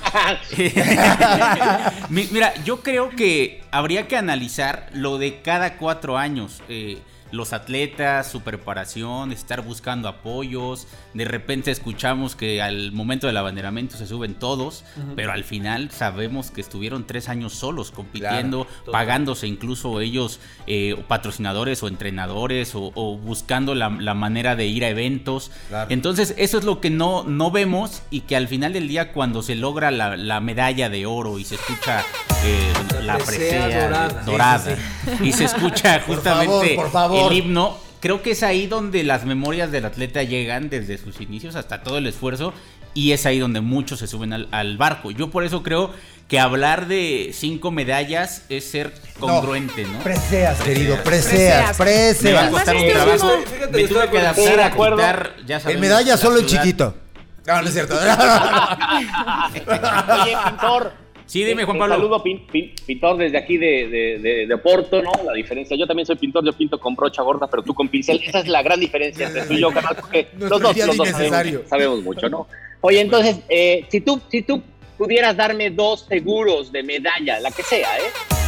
Mi- Mira, yo creo que habría que analizar lo de cada cuatro años. eh, los atletas, su preparación, estar buscando apoyos. De repente escuchamos que al momento del abanderamiento se suben todos, pero al final sabemos que estuvieron tres años solos compitiendo, Claro, pagándose incluso ellos eh, patrocinadores o entrenadores o, o buscando la, la manera de ir a eventos. Claro. Entonces eso es lo que no, no vemos y que al final del día cuando se logra la, la medalla de oro y se escucha eh, La presea presea dorada. dorada, y se escucha Por justamente favor, por favor. El himno, creo que es ahí donde las memorias del atleta llegan desde sus inicios hasta todo el esfuerzo y es ahí donde muchos se suben al, al barco. Yo por eso creo que hablar de cinco medallas es ser congruente, ¿no? Preseas, querido, preseas, Preseas. Me va a preseas. costar un trabajo. Fíjate, Me tuve que adaptar a quitar, ya En sabemos, medalla la solo el chiquito. No, no es cierto. Oye, pintor. Sí, dime, Juan Te Pablo. saludo, pin- pin- pintor, desde aquí de, de, de, de Oporto, ¿no? La diferencia. Yo también soy pintor, yo pinto con brocha gorda, pero tú con pincel. Esa es la gran diferencia entre tú y yo, carnal, porque los dos, los dos sabemos, sabemos mucho, ¿no? Oye, entonces, eh, si, tú, si tú pudieras darme dos seguros de medalla, la que sea, ¿eh?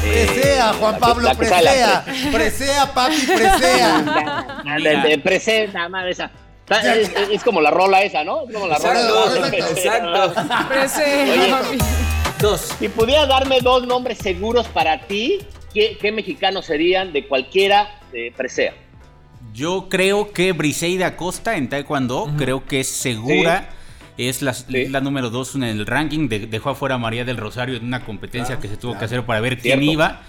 Eh, Presea, Juan la que- Pablo, presea. Presea, papi, presea. de presenta, madre esa. Es, como la rola esa, ¿no? Es como la Exacto, rola. exacto, exacto. Prese- Oye, Dos. Si pudieras darme dos nombres seguros para ti, ¿qué, qué mexicanos serían de cualquiera de presea? Yo creo que Briseida Acosta en Taekwondo, creo que es segura. es la, Sí. la número dos en el ranking, de- dejó afuera a María del Rosario en una competencia que se tuvo que hacer para ver quién iba.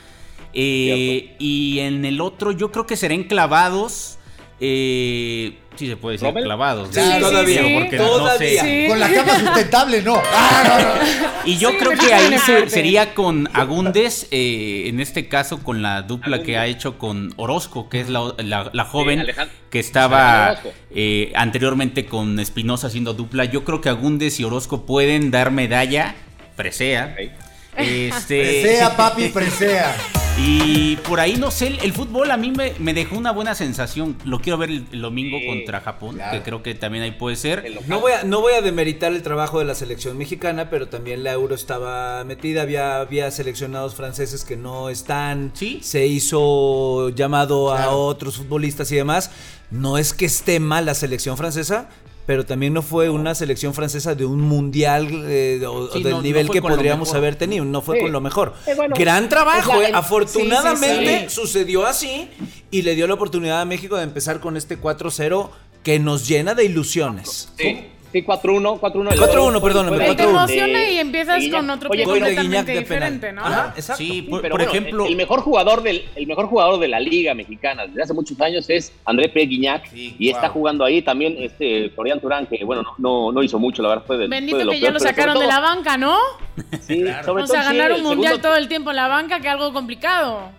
Eh, y en el otro yo creo que será en clavados. Eh, sí se puede decir ¿Rommel? clavados. Sí, ¿no? todavía, Digo, porque todavía. no sé. Sí. Con la cama sustentable, no. Ah, no, no. Y yo Sí, creo que ahí se- sería con Agúndez, eh, en este caso con la dupla que ha hecho con Orozco, que es la, la- la joven que estaba eh, anteriormente con Espinosa haciendo dupla. Yo creo que Agúndez y Orozco pueden dar medalla, presea. Ok. Este, Presea, papi, presea. y por ahí no sé, el, el fútbol a mí me, me dejó una buena sensación. Lo quiero ver el, el domingo Sí, contra Japón, claro. que creo que también ahí puede ser. No voy, a, no voy a demeritar el trabajo de la selección mexicana, pero también la Euro estaba metida. Había, había seleccionados franceses que no están. Sí. Se hizo llamado a otros futbolistas y demás. No es que esté mal la selección francesa, pero también no fue una selección francesa de un mundial eh, o, Sí, o del no- nivel que podríamos haber tenido. No fue Sí. con lo mejor. Eh, bueno, Gran trabajo, eh. afortunadamente sí, sí, sí. sucedió así y le dio la oportunidad a México de empezar con este 4-0 que nos llena de ilusiones. Sí, sí, 4-1, 4-1. 4-1, perdóname, Fue- Te 4-1. emociona de- y empiezas de con otro Oye, que completamente de penal. diferente, ¿no? Ajá, exacto. Sí, por, pero por bueno, ejemplo, el mejor jugador del el mejor jugador de la liga mexicana desde hace muchos años es André P. Guiñac Sí, y está jugando ahí también este Florian Turán que bueno no, no, no hizo mucho la verdad fue de, Bendito fue de que ya lo sobre sacaron de la banca, ¿no? sí, sobre O sea, todo, sí, ganar un mundial segundo- todo el tiempo en la banca, que algo complicado.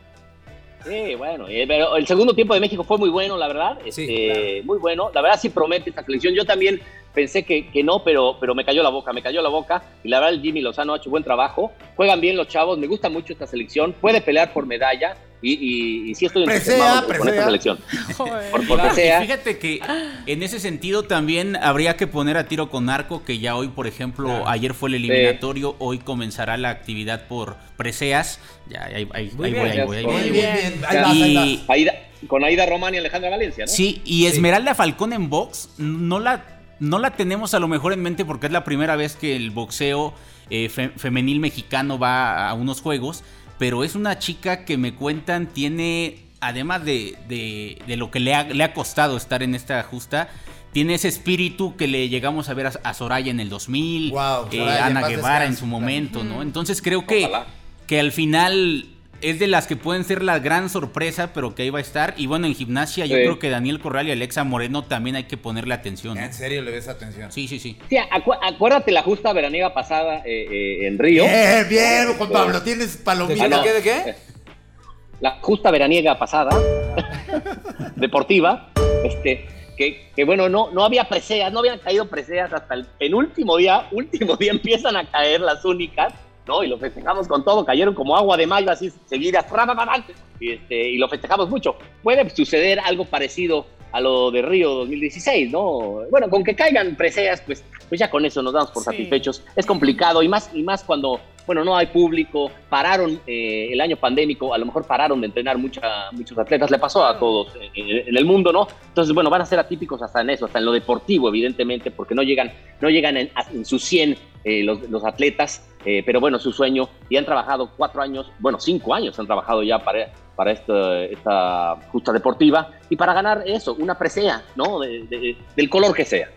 Sí, bueno, eh, pero el segundo tiempo de México fue muy bueno, la verdad. Sí, este, Muy bueno. La verdad sí promete esta selección. Yo también pensé que, que no, pero, pero me cayó la boca, me cayó la boca. Y la verdad el Jimmy Lozano ha hecho buen trabajo. Juegan bien los chavos, me gusta mucho esta selección. Puede pelear por medalla y, y, y sí estoy entusiasmado con presea. esta selección. Joder. Por, por y presea. Fíjate que en ese sentido también habría que poner a tiro con arco, que ya hoy, por ejemplo, ayer fue el eliminatorio, hoy comenzará la actividad por preseas. Ya, ahí, ahí- Muy ahí bien, voy, ahí voy, ahí voy, Bien, ahí bien, vas, ahí vas. Aida- con Aida Román y Alejandra Valencia, ¿no? Sí, y Esmeralda Falcón en box, no la, no la tenemos a lo mejor en mente porque es la primera vez que el boxeo eh, fe- femenil mexicano va a unos juegos, pero es una chica que me cuentan tiene, además de, de- de lo que le ha, le ha costado estar en esta justa, tiene ese espíritu que le llegamos a ver a, a Soraya en el 2000, Wow, eh, Soraya, Ana Guevara en su momento, ¿no? Entonces creo que, Ojalá. que al final es de las que pueden ser la gran sorpresa, pero que ahí va a estar. Y bueno, en gimnasia yo Sí. creo que Daniel Corral y Alexa Moreno también hay que ponerle atención. ¿no? En serio le ves atención. Sí, sí, sí. Sí, acu- acuérdate la justa veraniega pasada eh, eh, en Río. Bien, bien, Juan Pablo, tienes ¿De palomita. de qué, de qué? la justa veraniega pasada, deportiva, este, que, que bueno, no, no había preseas, no habían caído preseas hasta el penúltimo día, último día empiezan a caer las únicas, ¿no? Y lo festejamos con todo, cayeron como agua de mayo así seguidas, y, este, y lo festejamos mucho. Puede suceder algo parecido a lo de Río 2016, ¿no? Bueno, con que caigan preseas, pues, pues ya con eso nos damos por Sí. satisfechos. Es complicado y más, y más cuando, bueno, no hay público, pararon eh, el año pandémico, a lo mejor pararon de entrenar mucha, muchos atletas, le pasó a todos en, en el mundo, ¿no? Entonces, bueno, van a ser atípicos hasta en eso, hasta en lo deportivo, evidentemente, porque no llegan, no llegan en, en su 100 eh, los, los atletas, eh, pero bueno, su sueño, y han trabajado cuatro años, bueno, cinco años han trabajado ya para, para esta, esta justa deportiva. Y para ganar eso, una presea, ¿no? De- de- del color que sea.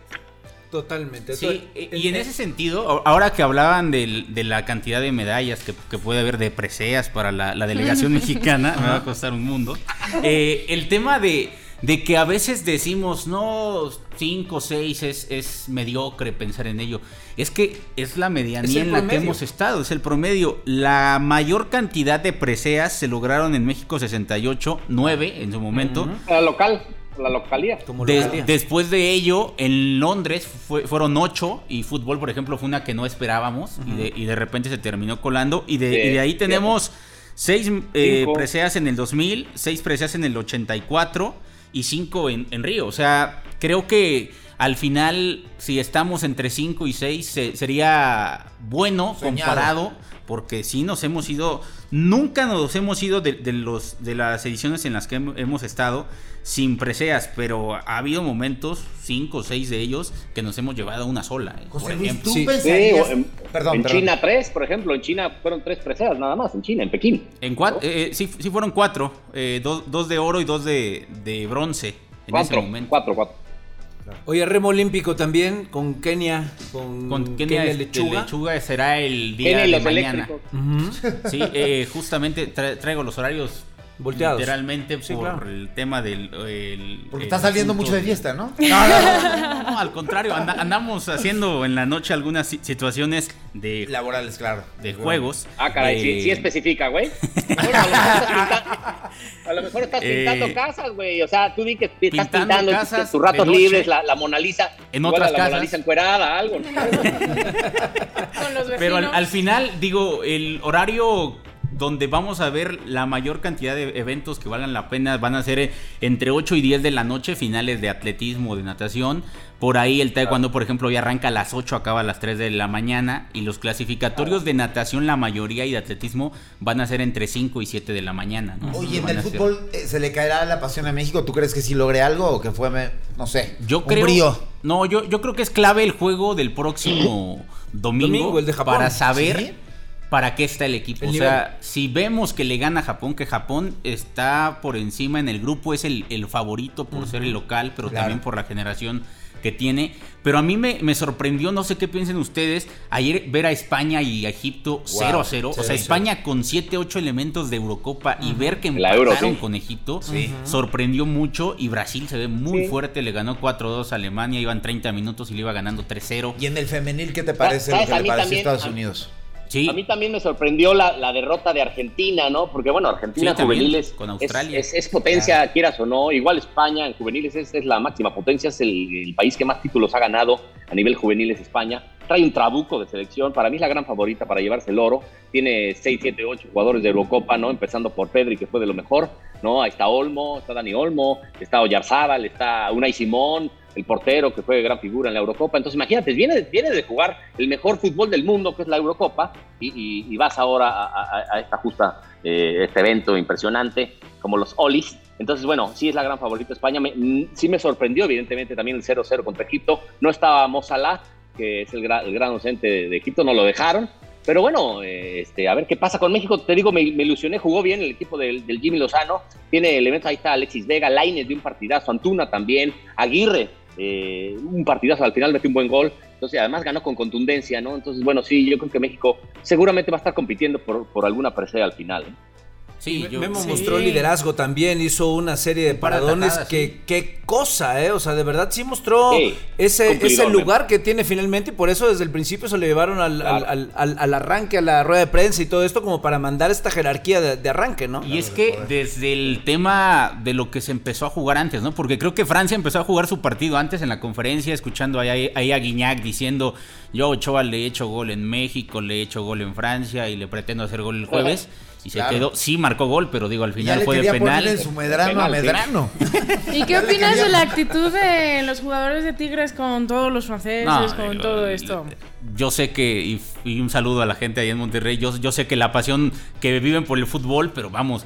Totalmente. Sí, y en ese sentido, ahora que hablaban del- de la cantidad de medallas que, que puede haber de preseas para la, la delegación mexicana, me va a costar un mundo, eh, el tema de, de que a veces decimos, no, 5 o 6 es, es mediocre pensar en ello, es que es la medianía en la que hemos estado, es el promedio. La mayor cantidad de preseas se lograron en México 68, 9 en su momento. La local, la localía. Como localía. después de ello, en Londres fue- fueron ocho y fútbol, por ejemplo, fue una que no esperábamos y, de, y de repente se terminó colando. Y de, Sí, y de ahí tenemos seis eh, Cinco. preseas en el 2000, seis preseas en el 84 y cinco en, en Río. O sea, creo que al final, si estamos entre cinco y seis, se- sería bueno Soñado. comparado. Porque sí nos hemos ido, nunca nos hemos ido de, de los, de las ediciones en las que hem- hemos estado sin preseas, pero ha habido momentos, cinco o seis de ellos, que nos hemos llevado una sola. eh, José por Luis, ejemplo. tú Sí. pensarías... Sí, en, perdón, en perdón. China tres, por ejemplo, en China fueron tres preseas nada más, en China, en Pekín. En cuatro, eh, eh, sí, sí fueron cuatro, eh, dos, dos de oro y dos de, de bronce en Cuatro, ese momento. cuatro, cuatro. Oye, remo olímpico también con Kenia, con, Con Kenia, este, Lechuga. Lechuga. será el día Kenia de los mañana. Sí, eh, justamente tra- traigo los horarios Volteados. literalmente Sí, por claro. el tema del el- Porque el está saliendo mucho de fiesta, ¿no? No, no, no, no, al contrario, anda- andamos haciendo en la noche algunas si- situaciones de, Laborales, claro. de juegos. Ah, caray, de- sí, sí especifica, güey. Bueno, a, lo mejor estás pinta- a lo mejor estás Eh, pintando casas, güey. O sea, tú di que estás pintando pintando casas tus ratos libres, la, la Mona Lisa. En otras la casas. Mona Lisa encuerada, algo. ¿no? Con los vecinos. Pero al, al final, digo, el horario donde vamos a ver la mayor cantidad de eventos que valgan la pena van a ser eh, entre 8 y 10 de la noche, finales de atletismo, de natación. Por ahí el taekwondo, por ejemplo, ya arranca a las 8, acaba a las 3 de la mañana. Y los clasificatorios de natación, la mayoría, y de atletismo van a ser entre 5 y 7 de la mañana. ¿no? Oye, en el ser- fútbol eh, se le caerá la pasión a México. ¿Tú crees que sí logre algo o que fue, me- no sé, Yo un creo. brío? No, yo, yo creo que es clave el juego del próximo domingo, Domingo, el de Japón. para saber ¿Sí? Para qué está el equipo. El o nivel. sea, si vemos que le gana a Japón, que Japón está por encima en el grupo, es el, el favorito por ser el local, pero Claro. también por la generación que tiene. Pero a mí me, me sorprendió, no sé qué piensen ustedes, ayer ver a España y a Egipto 0 a 0. O sea, 0-0. España con 7, 8 elementos de Eurocopa y ver que La Euro, empataron sí. con Egipto sorprendió mucho y Brasil se ve muy Sí. fuerte, le ganó 4-2 a Alemania, iban 30 minutos y le iba ganando 3-0. Y en el femenil, ¿qué te parece lo que le pareció a Estados a- Unidos? Sí, A mí también me sorprendió la, la derrota de Argentina, ¿no? Porque, bueno, Argentina Sí, juveniles con Australia. Es, es potencia, quieras o no. Igual España en juveniles es, es la máxima potencia, es el, el país que más títulos ha ganado a nivel juveniles España. Trae un trabuco de selección, para mí es la gran favorita para llevarse el oro. Tiene 6, 7, 8 jugadores de Eurocopa, ¿no? Empezando por Pedri, que fue de lo mejor, ¿no? Ahí está Olmo, está Dani Olmo, está Oyarzábal, está Unai Simón, el portero que fue gran figura en la Eurocopa. Entonces, imagínate, viene, viene de jugar el mejor fútbol del mundo, que es la Eurocopa, y, vas ahora a, esta justa, eh, este evento impresionante, como los Olis. Entonces, bueno, sí es la gran favorita España. Me- mm, sí me sorprendió, evidentemente, también el 0-0 contra Egipto. No estaba Mo que es el, gra- gran docente de, de Egipto, no lo dejaron. Pero bueno, eh, este, a ver qué pasa con México. Te digo, me, ilusioné, jugó bien el equipo del, Jimmy Lozano. Tiene elementos, ahí está Alexis Vega, Laines de un partidazo, Antuna también, Aguirre, eh, un partidazo, al final metió un buen gol. Entonces, además ganó con contundencia, ¿no? Entonces, bueno, sí, yo creo que México seguramente va a estar compitiendo por, por alguna presea al final. Sí, yo- Memo sí. mostró liderazgo también, hizo una serie de paradones. que, sí. Qué cosa, ¿eh? O sea, de verdad sí mostró Sí, ese, ese lugar que tiene finalmente y por eso desde el principio se lo llevaron al, Claro. al, al- al arranque, a la rueda de prensa y todo esto como para mandar esta jerarquía de, de arranque, ¿no? Y es que desde el tema de lo que se empezó a jugar antes, ¿no? Porque creo que Francia empezó a jugar su partido antes en la conferencia, escuchando ahí, ahí a Guiñac diciendo, yo a Ochoa le he hecho gol en México, le he hecho gol en Francia y le pretendo hacer gol el jueves. Y se quedó, sí marcó gol, pero digo, al Ya final le fue de penal. poner en su medrano a. Medrano. ¿Y qué opinas quería- de la actitud de los jugadores de Tigres con todos los franceses, No, con digo, todo esto? Yo sé que, y, y un saludo a la gente ahí en Monterrey, yo, yo sé que la pasión que viven por el fútbol, pero vamos,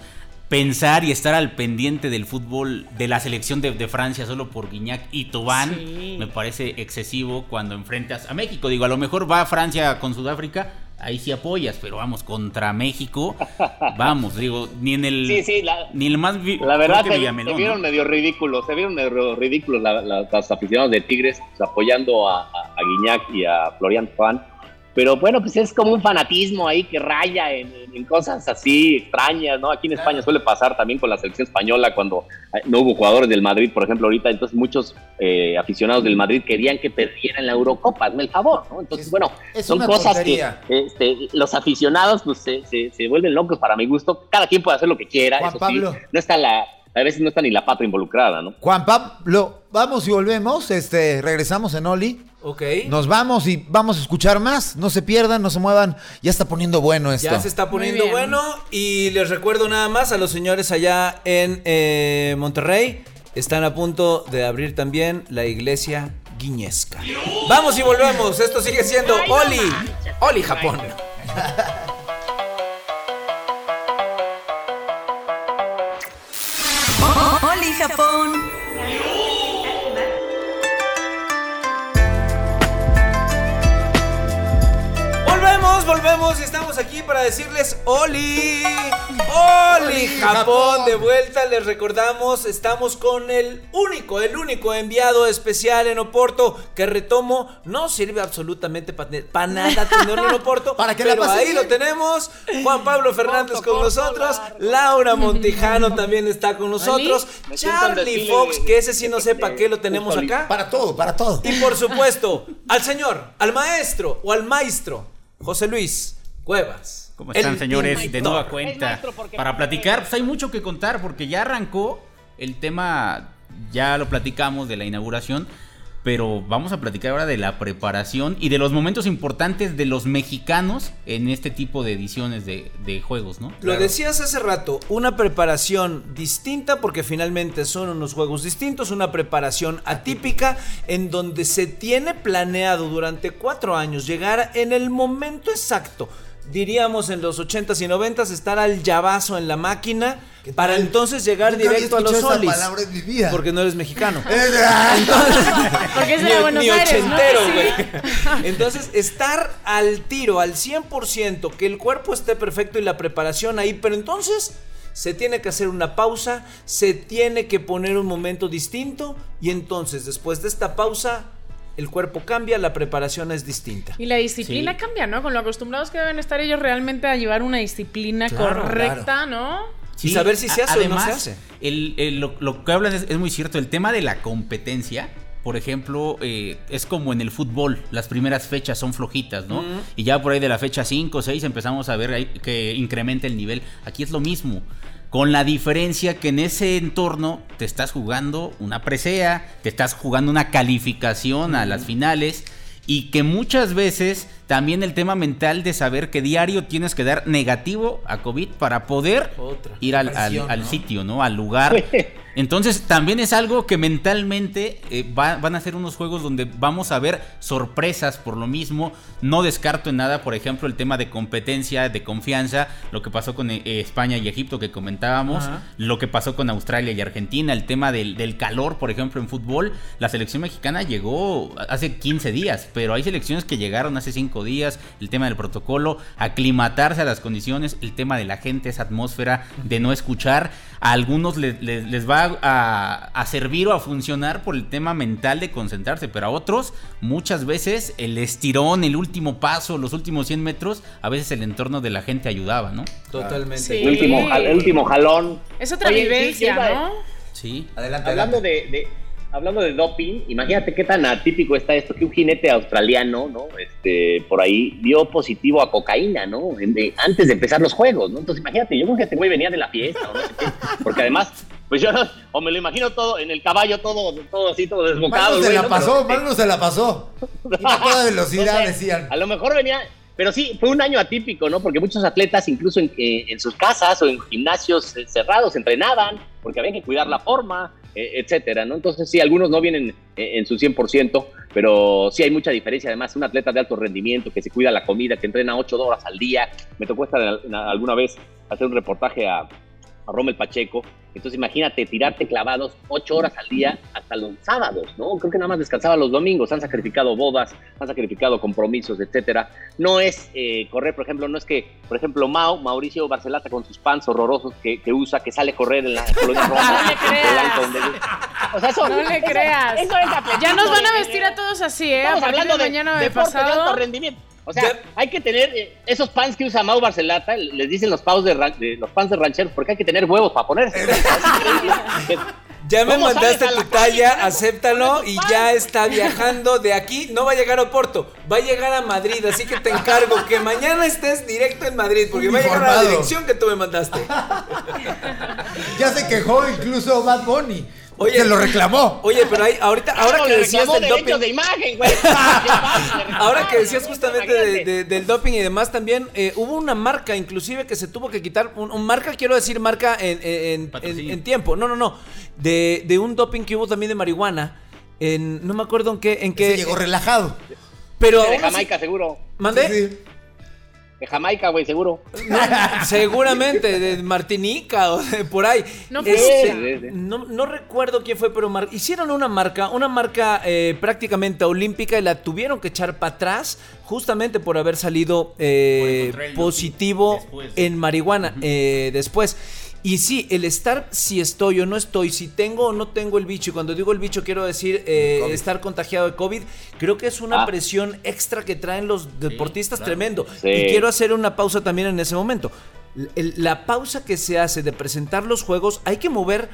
pensar y estar al pendiente del fútbol de la selección de, de Francia solo por Guiñac y Tobán Sí. me parece excesivo cuando enfrentas a México. Digo, a lo mejor va Francia con Sudáfrica, ahí sí apoyas, pero vamos, contra México, vamos, digo, ni en el, Sí, sí, la, ni el más... La verdad, se, Villamelón, se vieron ¿no? medio ridículos, se vieron medio ridículos la- la- los aficionados de Tigres pues, apoyando a, a, a Guiñac y a Florian Juan. Pero bueno, pues es como un fanatismo ahí que raya en, cosas así extrañas, ¿no? Aquí en España suele pasar también con la selección española cuando eh, no hubo jugadores del Madrid, por ejemplo, ahorita. Entonces muchos eh, aficionados del Madrid querían que perdieran la Eurocopa, hazme el favor, ¿no? Entonces, Es- bueno, es son cosas tontería. que este, los aficionados pues se, se- se vuelven locos para mi gusto. Cada quien puede hacer lo que quiera, Juan eso Pablo. sí. No está la, a veces no está ni la patria involucrada, ¿no? Juan Pablo, vamos y volvemos. Este, regresamos en Oli. Ok. Nos vamos y vamos a escuchar más. No se pierdan, no se muevan. Ya está poniendo bueno esto. Ya se está poniendo bueno y les recuerdo nada más a los señores allá en eh, Monterrey, están a punto de abrir también la iglesia guiñesca. Vamos y volvemos, esto sigue siendo Oli, Oli Japón. Oli Japón. Volvemos, y estamos aquí para decirles ¡Oli! ¡Oli! Japón de vuelta, les recordamos, estamos con el único, el único enviado especial en Oporto que retomo, no sirve absolutamente para nada tenerlo en Oporto, Para que pero ahí lo tenemos, Juan Pablo Fernández con nosotros, Laura Montijano también está con nosotros, Charlie Fox, que ese sí no de- sé para de- qué lo tenemos acá. Para todo, para todo. Y por supuesto, al señor, al maestro o al maestro, José Luis Cuevas. ¿Cómo están, El señores? De nueva cuenta. Para platicar, pues hay mucho que contar porque ya arrancó el tema, ya lo platicamos de la inauguración, pero vamos a platicar ahora de la preparación y de los momentos importantes de los mexicanos en este tipo de ediciones de, de juegos, ¿no? Lo decías hace rato, una preparación distinta porque finalmente son unos juegos distintos, una preparación atípica en donde se tiene planeado durante cuatro años llegar en el momento exacto. Diríamos en los 80s y 90s estar al llavazo en la máquina ¿Qué para entonces llegar Nunca había directo a los esa solis. palabra en mi vida. Porque no eres mexicano. Porque es de Ni- Buenos ni Aires, ¿no? ochentero, güey. Entonces, estar al tiro, al 100%, que el cuerpo esté perfecto y la preparación ahí, pero entonces se tiene que hacer una pausa, se tiene que poner un momento distinto y entonces, después de esta pausa, el cuerpo cambia, la preparación es distinta. Y la disciplina Sí. cambia, ¿no? Con lo acostumbrados que deben estar ellos realmente a llevar una disciplina Claro, correcta, ¿no? Y saber si se hace o no además, se hace. el- el- lo, lo que hablas es, es muy cierto. El tema de la competencia, por ejemplo, eh, es como en el fútbol. Las primeras fechas son flojitas, ¿no? Y ya por ahí de la fecha 5 o 6 empezamos a ver que incrementa el nivel. Aquí es lo mismo. Con la diferencia que en ese entorno te estás jugando una presea, te estás jugando una calificación a las finales y que muchas veces también el tema mental de saber que diario tienes que dar negativo a COVID para poder Otra. ir al, al- Presión, al ¿no? sitio, ¿no? Al lugar. Entonces también es algo que mentalmente eh, va- van a ser unos juegos donde vamos a ver sorpresas por lo mismo. No descarto en nada, por ejemplo, el tema de competencia, de confianza, lo que pasó con eh, España y Egipto que comentábamos, lo que pasó con Australia y Argentina, el tema del, del calor, por ejemplo, en fútbol. La selección mexicana llegó hace 15 días, pero hay selecciones que llegaron hace 5 días, el tema del protocolo, aclimatarse a las condiciones, el tema de la gente, esa atmósfera de no escuchar. A algunos le- le- les va a, a servir o a funcionar por el tema mental de concentrarse, pero a otros muchas veces el estirón, el último paso, los últimos 100 metros, a veces el entorno de la gente ayudaba, ¿no? Totalmente. Sí. El último, el último jalón. Es otra Oye, vivencia, ¿no? Sí. Adelante, Hablando adelante. de, de- hablando de doping, imagínate qué tan atípico está esto que un jinete australiano, ¿no? Este, por ahí dio positivo a cocaína, ¿no? En- de- antes de empezar los juegos, ¿no? Entonces imagínate, yo creo que este güey venía de la fiesta, o no sé qué, porque además, pues yo o me lo imagino todo en el caballo, todo, todo así, todo desbocado. Mal no se la pasó, no se la pasó. Iba a toda velocidad, sé, decían. A lo mejor venía, pero sí, fue un año atípico, ¿no? Porque muchos atletas, incluso en, eh, en sus casas o en gimnasios eh, cerrados, entrenaban porque había que cuidar la forma, etcétera, ¿no? Entonces, sí, algunos no vienen eh, en su 100%, pero sí hay mucha diferencia. Además, un atleta de alto rendimiento que se cuida la comida, que entrena 8 horas al día. Me tocó estar alguna vez hacer un reportaje a, a Rommel Pacheco. Entonces imagínate tirarte clavados ocho horas al día hasta los sábados, ¿no? Creo que nada más descansaba los domingos, han sacrificado bodas, han sacrificado compromisos, etcétera. No es eh, correr, por ejemplo, no es que, por ejemplo, Mau, Mauricio Barcelata con sus pants horrorosos que, que usa, que sale a correr en la colonia Roma. No le creas. Donde- O sea, eso, No le eso- creas. eso es atletismo Ya nos van a de- vestir a todos así, ¿eh? Estamos de hablando de, mañana de de pasado. alto rendimiento. O sea, Ya- hay que tener eh, esos pants que usa Mau Barcelata, les dicen los pants de, de- los pants de rancheros, porque hay que tener huevos para ponerse. Increíble. Ya me ¿Cómo mandaste tu calle talla, esos- acéptalo y ya está viajando de aquí. No va a llegar a Oporto, va a llegar a Madrid. Así que te encargo que mañana estés directo en Madrid, porque va a llegar a la dirección que tú me mandaste. Ya se quejó incluso Bad Bunny. Oye. se lo reclamó. Oye, pero hay, ahorita, ahora Claro, que decías del doping. de imagen, güey. Ahora que decías justamente de- del doping y demás, también eh, hubo una marca, inclusive, que se tuvo que quitar. Un, un marca, quiero decir, marca en, en- en- en tiempo. No, no, no. De, de un doping que hubo también de marihuana. En, no me acuerdo en qué. En qué llegó relajado. pero De así- Jamaica, seguro. ¿Mandé? Sí, sí. De Jamaica, güey, seguro. No, seguramente, de Martinica o de por ahí. No, Este, pues, sí, sí. no, no recuerdo quién fue, pero mar- hicieron una marca, una marca eh, prácticamente olímpica y la tuvieron que echar para atrás justamente por haber salido eh, Por positivo después. en marihuana eh, después. Y sí, el estar si estoy o no estoy, si tengo o no tengo el bicho, y cuando digo el bicho quiero decir eh, estar contagiado de COVID, creo que es una Ah. presión extra que traen los deportistas claro. tremendo. Sí. Y quiero hacer una pausa también en ese momento. El- la pausa que se hace de presentar los juegos, hay que mover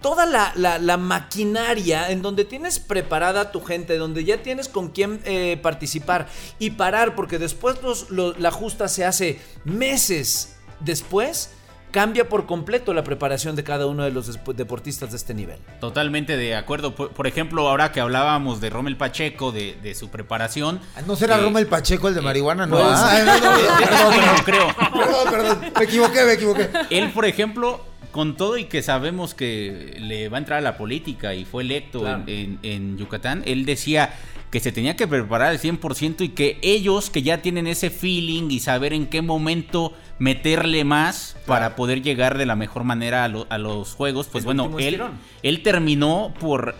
toda la, la- la maquinaria en donde tienes preparada a tu gente, donde ya tienes con quién eh, participar y parar, porque después los- lo- la justa se hace meses después. Cambia por completo la preparación de cada uno de los deportistas de este nivel. Totalmente de acuerdo. Por, por ejemplo, ahora que hablábamos de Rommel Pacheco, de, de su preparación. Ah, ¿No será eh, Roma el Pacheco el de marihuana? No, pues, Ah, no, no, eh, perdón, no creo. perdón, perdón, me equivoqué, me equivoqué. Él, por ejemplo, con todo y que sabemos que le va a entrar a la política y fue electo Claro. en, en- en Yucatán, él decía que se tenía que preparar al 100% y que ellos que ya tienen ese feeling y saber en qué momento meterle más para poder llegar de la mejor manera a, lo- a los juegos, pues El bueno, él, estirón. él terminó por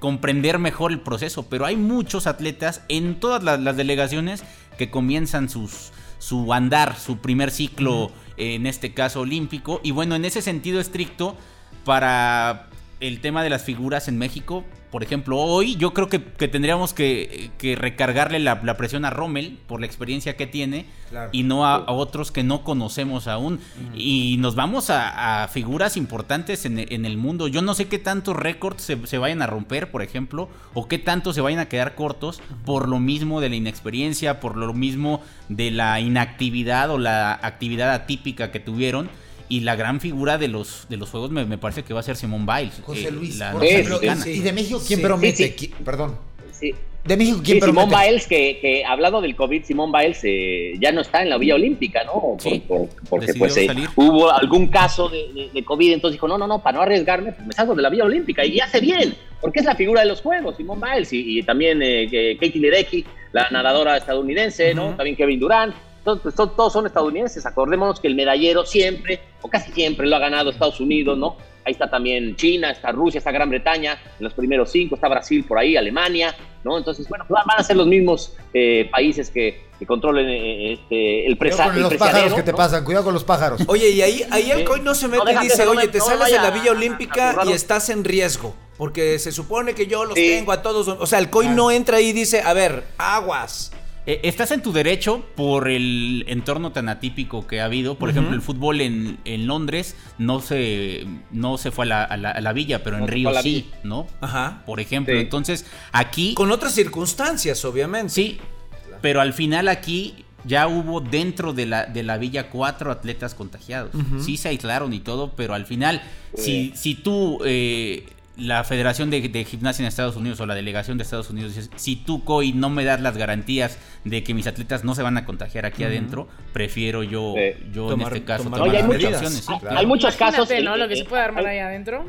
comprender mejor el proceso, pero hay muchos atletas en todas las, las delegaciones que comienzan sus su andar, su primer ciclo, en este caso olímpico, y bueno, en ese sentido estricto, para el tema de las figuras en México, por ejemplo, hoy yo creo que, que tendríamos que, que recargarle la, la presión a Rommel por la experiencia que tiene Claro. y no a, a otros que no conocemos aún. Y nos vamos a, a figuras importantes en, en el mundo. Yo no sé qué tantos récords se, se vayan a romper, por ejemplo, o qué tanto se vayan a quedar cortos por lo mismo de la inexperiencia, por lo mismo de la inactividad o la actividad atípica que tuvieron. Y la gran figura de los, de los juegos me, me parece que va a ser Simón Biles. José eh, Luis, la por Sí, ejemplo, norteamericana. sí. ¿y de México quién Sí. promete? Sí, sí. Qui- Perdón. Sí. ¿De México quién Sí, Simón promete? Biles, que, que hablando del COVID, Simón Biles eh, ya no está en la Villa Olímpica, ¿no? Por- Sí, por- porque pues eh, hubo algún caso de, de- de COVID, entonces dijo, no, no, no, para no arriesgarme, pues me salgo de la Villa Olímpica y hace bien, porque es la figura de los Juegos, Simón Biles, y, y también eh, Katie Ledecky, la nadadora estadounidense, ¿no? También Kevin Durant. Entonces, pues, to- todos son estadounidenses. Acordémonos que el medallero siempre, o casi siempre, lo ha ganado Estados Unidos, ¿no? Ahí está también China, está Rusia, está Gran Bretaña, en los primeros cinco, está Brasil por ahí, Alemania, ¿no? Entonces, bueno, van a ser los mismos eh, países que, que controlen eh, este, el, presa, Cuidado con el los pájaros que te ¿no? pasan, cuidado con los pájaros. Oye, y ahí, ahí el. COI no se No, mete y dice, oye, te no sales de la Villa Olímpica y estás en riesgo. Porque se supone que yo los Sí. tengo a todos. O sea, el COI no entra ahí y dice, a ver, aguas. Eh, Estás en tu derecho por el entorno tan atípico que ha habido. Por ejemplo, el fútbol en, en Londres no se, no se fue a la, a la- a la villa, pero No en Río sí, villa. ¿no? Ajá. Por ejemplo, Sí. entonces aquí Con otras circunstancias, obviamente. sí, pero al final aquí ya hubo dentro de la, de la villa cuatro atletas contagiados. Sí se aislaron y todo, pero al final, si, si tú, eh, la Federación de, de Gimnasia en Estados Unidos o la delegación de Estados Unidos, dices, si tú, COI, no me das las garantías de que mis atletas no se van a contagiar aquí adentro, prefiero yo, Sí. yo Tomar- en este caso tomar tomar hay las sí. Claro. Hay muchos casos. Imagínate, ¿no? Lo que se puede armar hay- ahí adentro.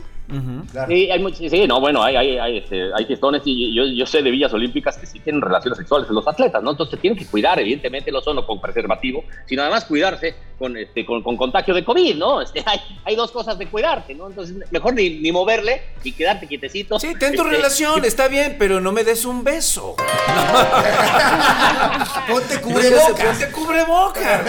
Claro. Sí, hay sí, no, bueno, hay, hay, hay, este, hay gestones y yo, yo sé de villas olímpicas que sí tienen relaciones sexuales en los atletas, ¿no? Entonces tienen que cuidar, evidentemente, no solo con preservativo, sino además cuidarse con, este, con, con contagio de COVID, ¿no? Este, hay, hay dos cosas de cuidarte, ¿no? Entonces, mejor ni, ni moverle y quedarte quietecito. Sí, ten tu Este, relación, está bien, pero no me des un beso. Ponte Cubrebocas. cubrebocas. Ponte cubrebocas.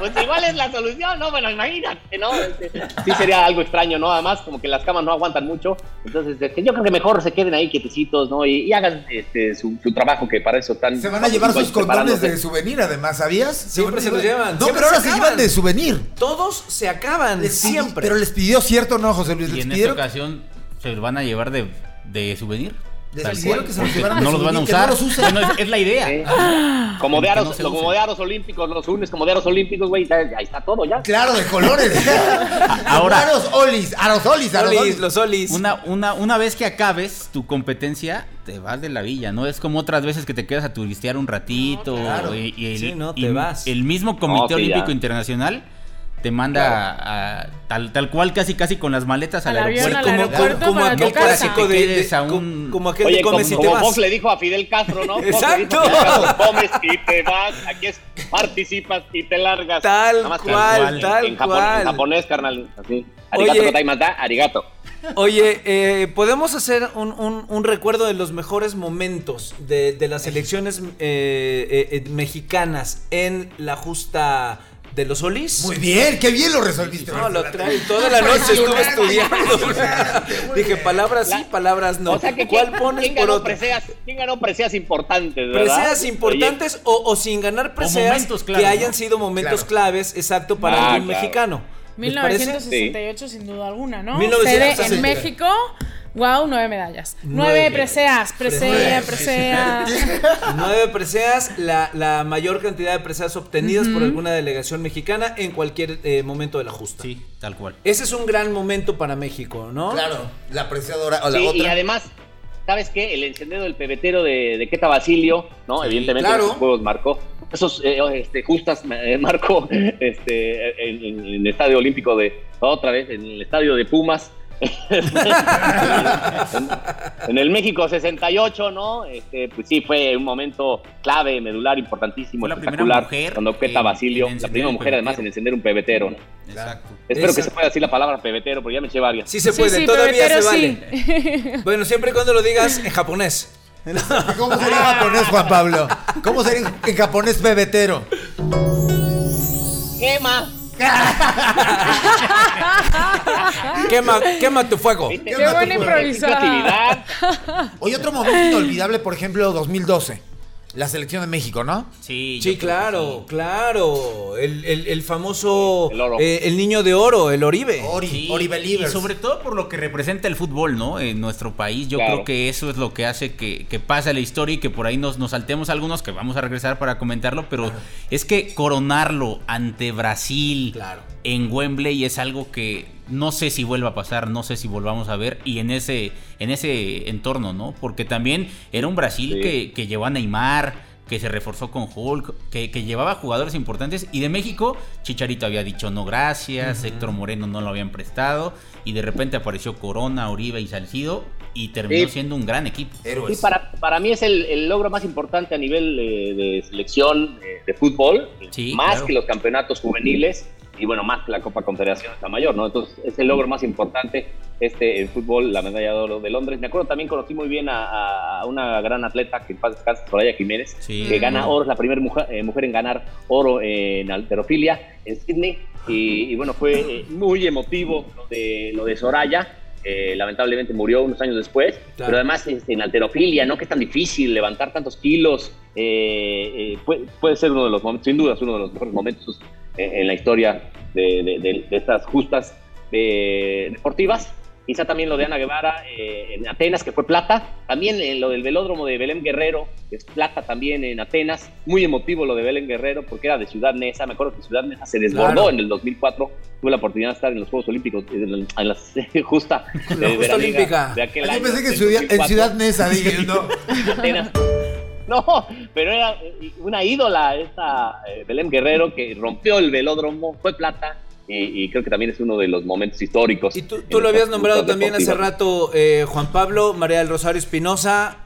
Pues igual es la solución, ¿no? Bueno, imagínate, ¿no? Este, sí sería algo extraño, ¿no? Además, como que las camas no aguantan mucho. Entonces, este, yo creo que mejor se queden ahí quietecitos, ¿no? Y, y hagan este, su, su trabajo, que para eso están... Se van a llevar sus condones de souvenir, además, ¿sabías? Siempre se los llevan, No, pero ahora se llevan de souvenir. Todos se acaban, Les siempre. Pero les pidió cierto, ¿no, José Luis? Y Les en esta pidieron, ocasión se los van a llevar de, de souvenir. Que se los llevaran no los van a no usar. los usen. Bueno, es, es la idea. Sí. Como de aros, no se como usen. de aros olímpicos, los unes como de aros olímpicos, güey, ahí está todo ya. Claro, de colores. Ahora- Aros olis, aros olis, aros Olis, los olis. Una, una, una vez que acabes tu competencia, te vas de la villa, ¿no? Es como otras veces que te quedas a turistear un ratito. Claro. y, y el, Sí, no, y te vas. el mismo Comité No, sí, Olímpico ya. Internacional te manda a, tal, tal cual, casi casi con las maletas al, Al avión, aeropuerto. al como, como, aeropuerto como aquel clásico de, de- a como- un- como aquel Oye, de como, comes y te como vas. Fox le dijo a Fidel Castro, ¿no? Fox le dijo a Exacto. Fidel Castro, comes y te vas, aquí es participas y te largas. Tal cual, en- tal en, cual. en japonés, carnal, así. Arigato Oye. gozaimashita, arigato. Oye, eh, podemos hacer un, un- un recuerdo de los mejores momentos de, de las elecciones eh, eh, eh, mexicanas en la justa de los Solís. Muy bien, qué bien lo resolviste. No, lo trae toda la noche estuve estudiando. Dije palabras sí, La- palabras no. O sea que ¿Cuál ¿quién, pones quién por otro? preseas, ¿Quién ganó preseas importantes, verdad? Preseas importantes o, o sin ganar preseas momentos clave, que hayan ¿no? sido momentos Claro. claves, exacto, para Ah, algún claro. mexicano. ¿Les parece? 1968 sin duda alguna, ¿no? 1968. Sede en México. Wow, nueve medallas. Nueve, Nueve. preseas, presea, Nueve. presea. Nueve preseas, la, la mayor cantidad de preseas obtenidas por alguna delegación mexicana en cualquier eh, momento de la justa. Sí, tal cual. Ese es un gran momento para México, ¿no? Claro, la apreciadora. O la Sí, otra. y además, ¿sabes qué? El encendido del pebetero de, de Queta Basilio, ¿no? Evidentemente claro. esos juegos marcó. Esos eh, este, justas eh, marcó este, en, en- en el Estadio Olímpico de otra vez, en el Estadio de Pumas. En, en el México 68, ¿no? Este, pues sí, fue un momento clave, medular, importantísimo, Fue la primera espectacular. mujer cuando Queta Basilio, la primera mujer además en pebetero. encender un pebetero, ¿no? Exacto. Espero que se pueda decir la palabra pebetero, porque ya me eché varias. Sí se puede, sí, todavía se pebetero vale. sí. Bueno, siempre y cuando lo digas en japonés. ¿Cómo sería en japonés, Juan Pablo? ¿Cómo sería en- en japonés bebetero? ¡Quema! Quema, quema tu fuego. Qué buena creatividad. Oye, otro momento inolvidable, por ejemplo, 2012. La selección de México, ¿no? Sí, Sí, claro, sí. claro. El, el- el famoso. El oro. eh, el niño de oro, el Oribe. Ori, Sí, Ori y sobre todo por lo que representa el fútbol, ¿no? En nuestro país, yo Claro. creo que eso es lo que hace que, que pase la historia y que por ahí nos, nos saltemos algunos que vamos a regresar para comentarlo, pero es que coronarlo ante Brasil Claro. En Wembley es algo que no sé si vuelva a pasar, no sé si volvamos a ver y en ese, en ese entorno, ¿no? Porque también era un Brasil Sí. que, que llevó a Neymar, que se reforzó con Hulk, que, que llevaba jugadores importantes. Y de México, Chicharito había dicho no gracias, Héctor Moreno no lo habían prestado. Y de repente apareció Corona, Oribe y Salcido. Y terminó Sí. siendo un gran equipo. Héroes. Sí, para, para mí es el, el logro más importante a nivel eh, de selección eh, de fútbol, Sí, más claro. que los campeonatos juveniles y bueno, más que la Copa Confederación está mayor, ¿no? Entonces es el logro más importante este el fútbol, la medalla de oro de Londres. Me acuerdo también conocí muy bien a, a una gran atleta que en paz Soraya Jiménez, Sí, que gana oro, es la primera mujer, eh, mujer en ganar oro en alterofilia en Sydney y, y bueno, fue eh, muy emotivo lo de, lo de Soraya. eh, lamentablemente murió unos años después, Claro. pero además este, en alterofilia, ¿no? Que es tan difícil levantar tantos kilos, eh, eh, puede, puede ser uno de los momentos, sin duda, es uno de los mejores momentos en la historia de, de- de- de estas justas eh, deportivas. Quizá también lo de Ana Guevara eh, en Atenas, que fue plata. También eh, lo del velódromo de Belén Guerrero, que es plata también en Atenas. Muy emotivo lo de Belén Guerrero, porque era de Ciudad Neza. Me acuerdo que Ciudad Neza se desbordó Claro. en el 2004. Tuve la oportunidad de estar en los Juegos Olímpicos, en, la- eh, justa veraniega olímpica. de aquel Yo año, pensé que en Ciudad, en 2004. Ciudad Neza, dije, no. Atenas. No, pero era eh, una ídola esta eh, Belén Guerrero que rompió el velódromo, fue plata y, y creo que también es uno de los momentos históricos. Y tú, tú lo habías nombrado también hace rato, eh, Juan Pablo, María del Rosario Espinosa.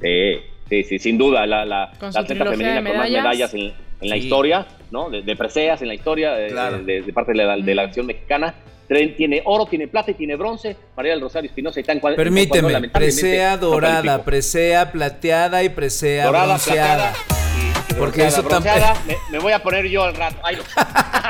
Sí, sí, sí, sin duda, la, la, la atleta femenina con más medallas. en, en la Sí. historia, ¿no? De, de preseas en la historia eh, Claro. de, de parte de la, de la acción mexicana. Tiene oro, tiene plata y tiene bronce. María del Rosario Espinosa y tan cual. Permíteme, lamentablemente, presea no dorada, presea plateada y presea dorada, bronceada. plateada. y Porque eso bronceada, me, me voy a poner yo al rato. Ay, no.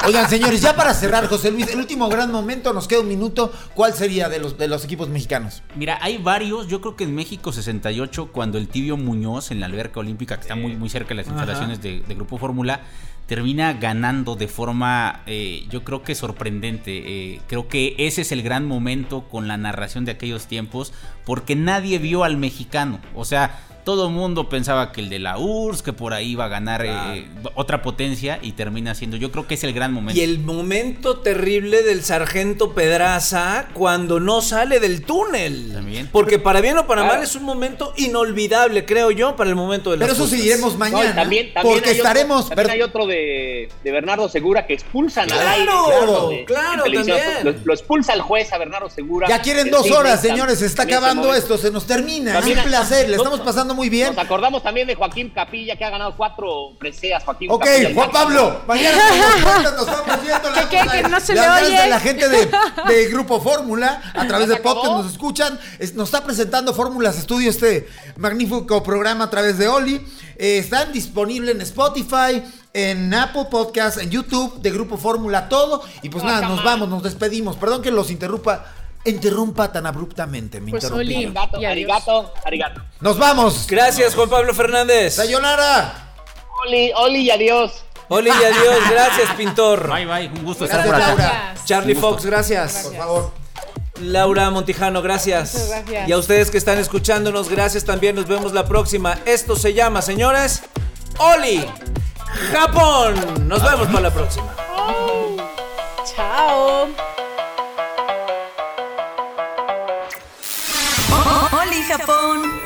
Oigan, señores, ya para cerrar, José Luis, el último gran momento, nos queda un minuto. ¿Cuál sería de los, de los equipos mexicanos? Mira, hay varios. Yo creo que en México 68, cuando el tibio Muñoz en la alberca olímpica, que está muy, muy cerca de las instalaciones de, de Grupo Fórmula, termina ganando de forma, eh, yo creo que sorprendente. Eh, creo que ese es el gran momento con la narración de aquellos tiempos, porque nadie vio al mexicano. O sea, Todo el mundo pensaba que el de la URSS, que por ahí iba a ganar eh, otra potencia y termina siendo. Yo creo que es el gran momento. Y el momento terrible del sargento Pedraza cuando no sale del túnel. También. Porque para bien o para mal es un momento inolvidable, creo yo, para el momento de las Pero eso justas. seguiremos No, mañana. también, también porque hay otro- estaremos. también per- hay otro de, de Bernardo Segura que expulsan Claro, al aire. claro, de- claro, también. Lo, lo expulsa el juez a Bernardo Segura. Ya quieren dos horas, señores. Se está ese acabando esto. Se nos termina. Es También- un placer. Le estamos pasando muy bien. Nos acordamos también de Joaquín Capilla, que ha ganado cuatro preseas. Joaquín Ok, Capilla, Juan. Pablo, mañana nos estamos viendo. las- Que no se las le a la gente de, de Grupo Fórmula, a través ¿Ya de podcast nos escuchan. Es- nos está presentando Fórmulas Estudio, este magnífico programa a través de Oli. Eh, están disponibles en Spotify, en Apple Podcast, en YouTube de Grupo Fórmula, todo. Y pues nada, nos vamos, nos despedimos. Perdón que los interrumpa, interrumpa tan abruptamente. Me Pues. Oli. Arigato, arigato, arigato. Nos vamos. Gracias, Juan Pablo Fernández. Sayonara. Oli, Oli y adiós. Oli y adiós. Gracias, pintor. Bye, bye. Un gusto estar Gracias, por acá. Laura. Gracias. Charlie. Fox, gracias. Por favor. Laura Montijano, gracias. Muchas gracias. Y a ustedes que están escuchándonos, gracias también. Nos vemos la próxima. Esto se llama, señores, Oli Japón. Nos vemos para la próxima. Chao. Japón.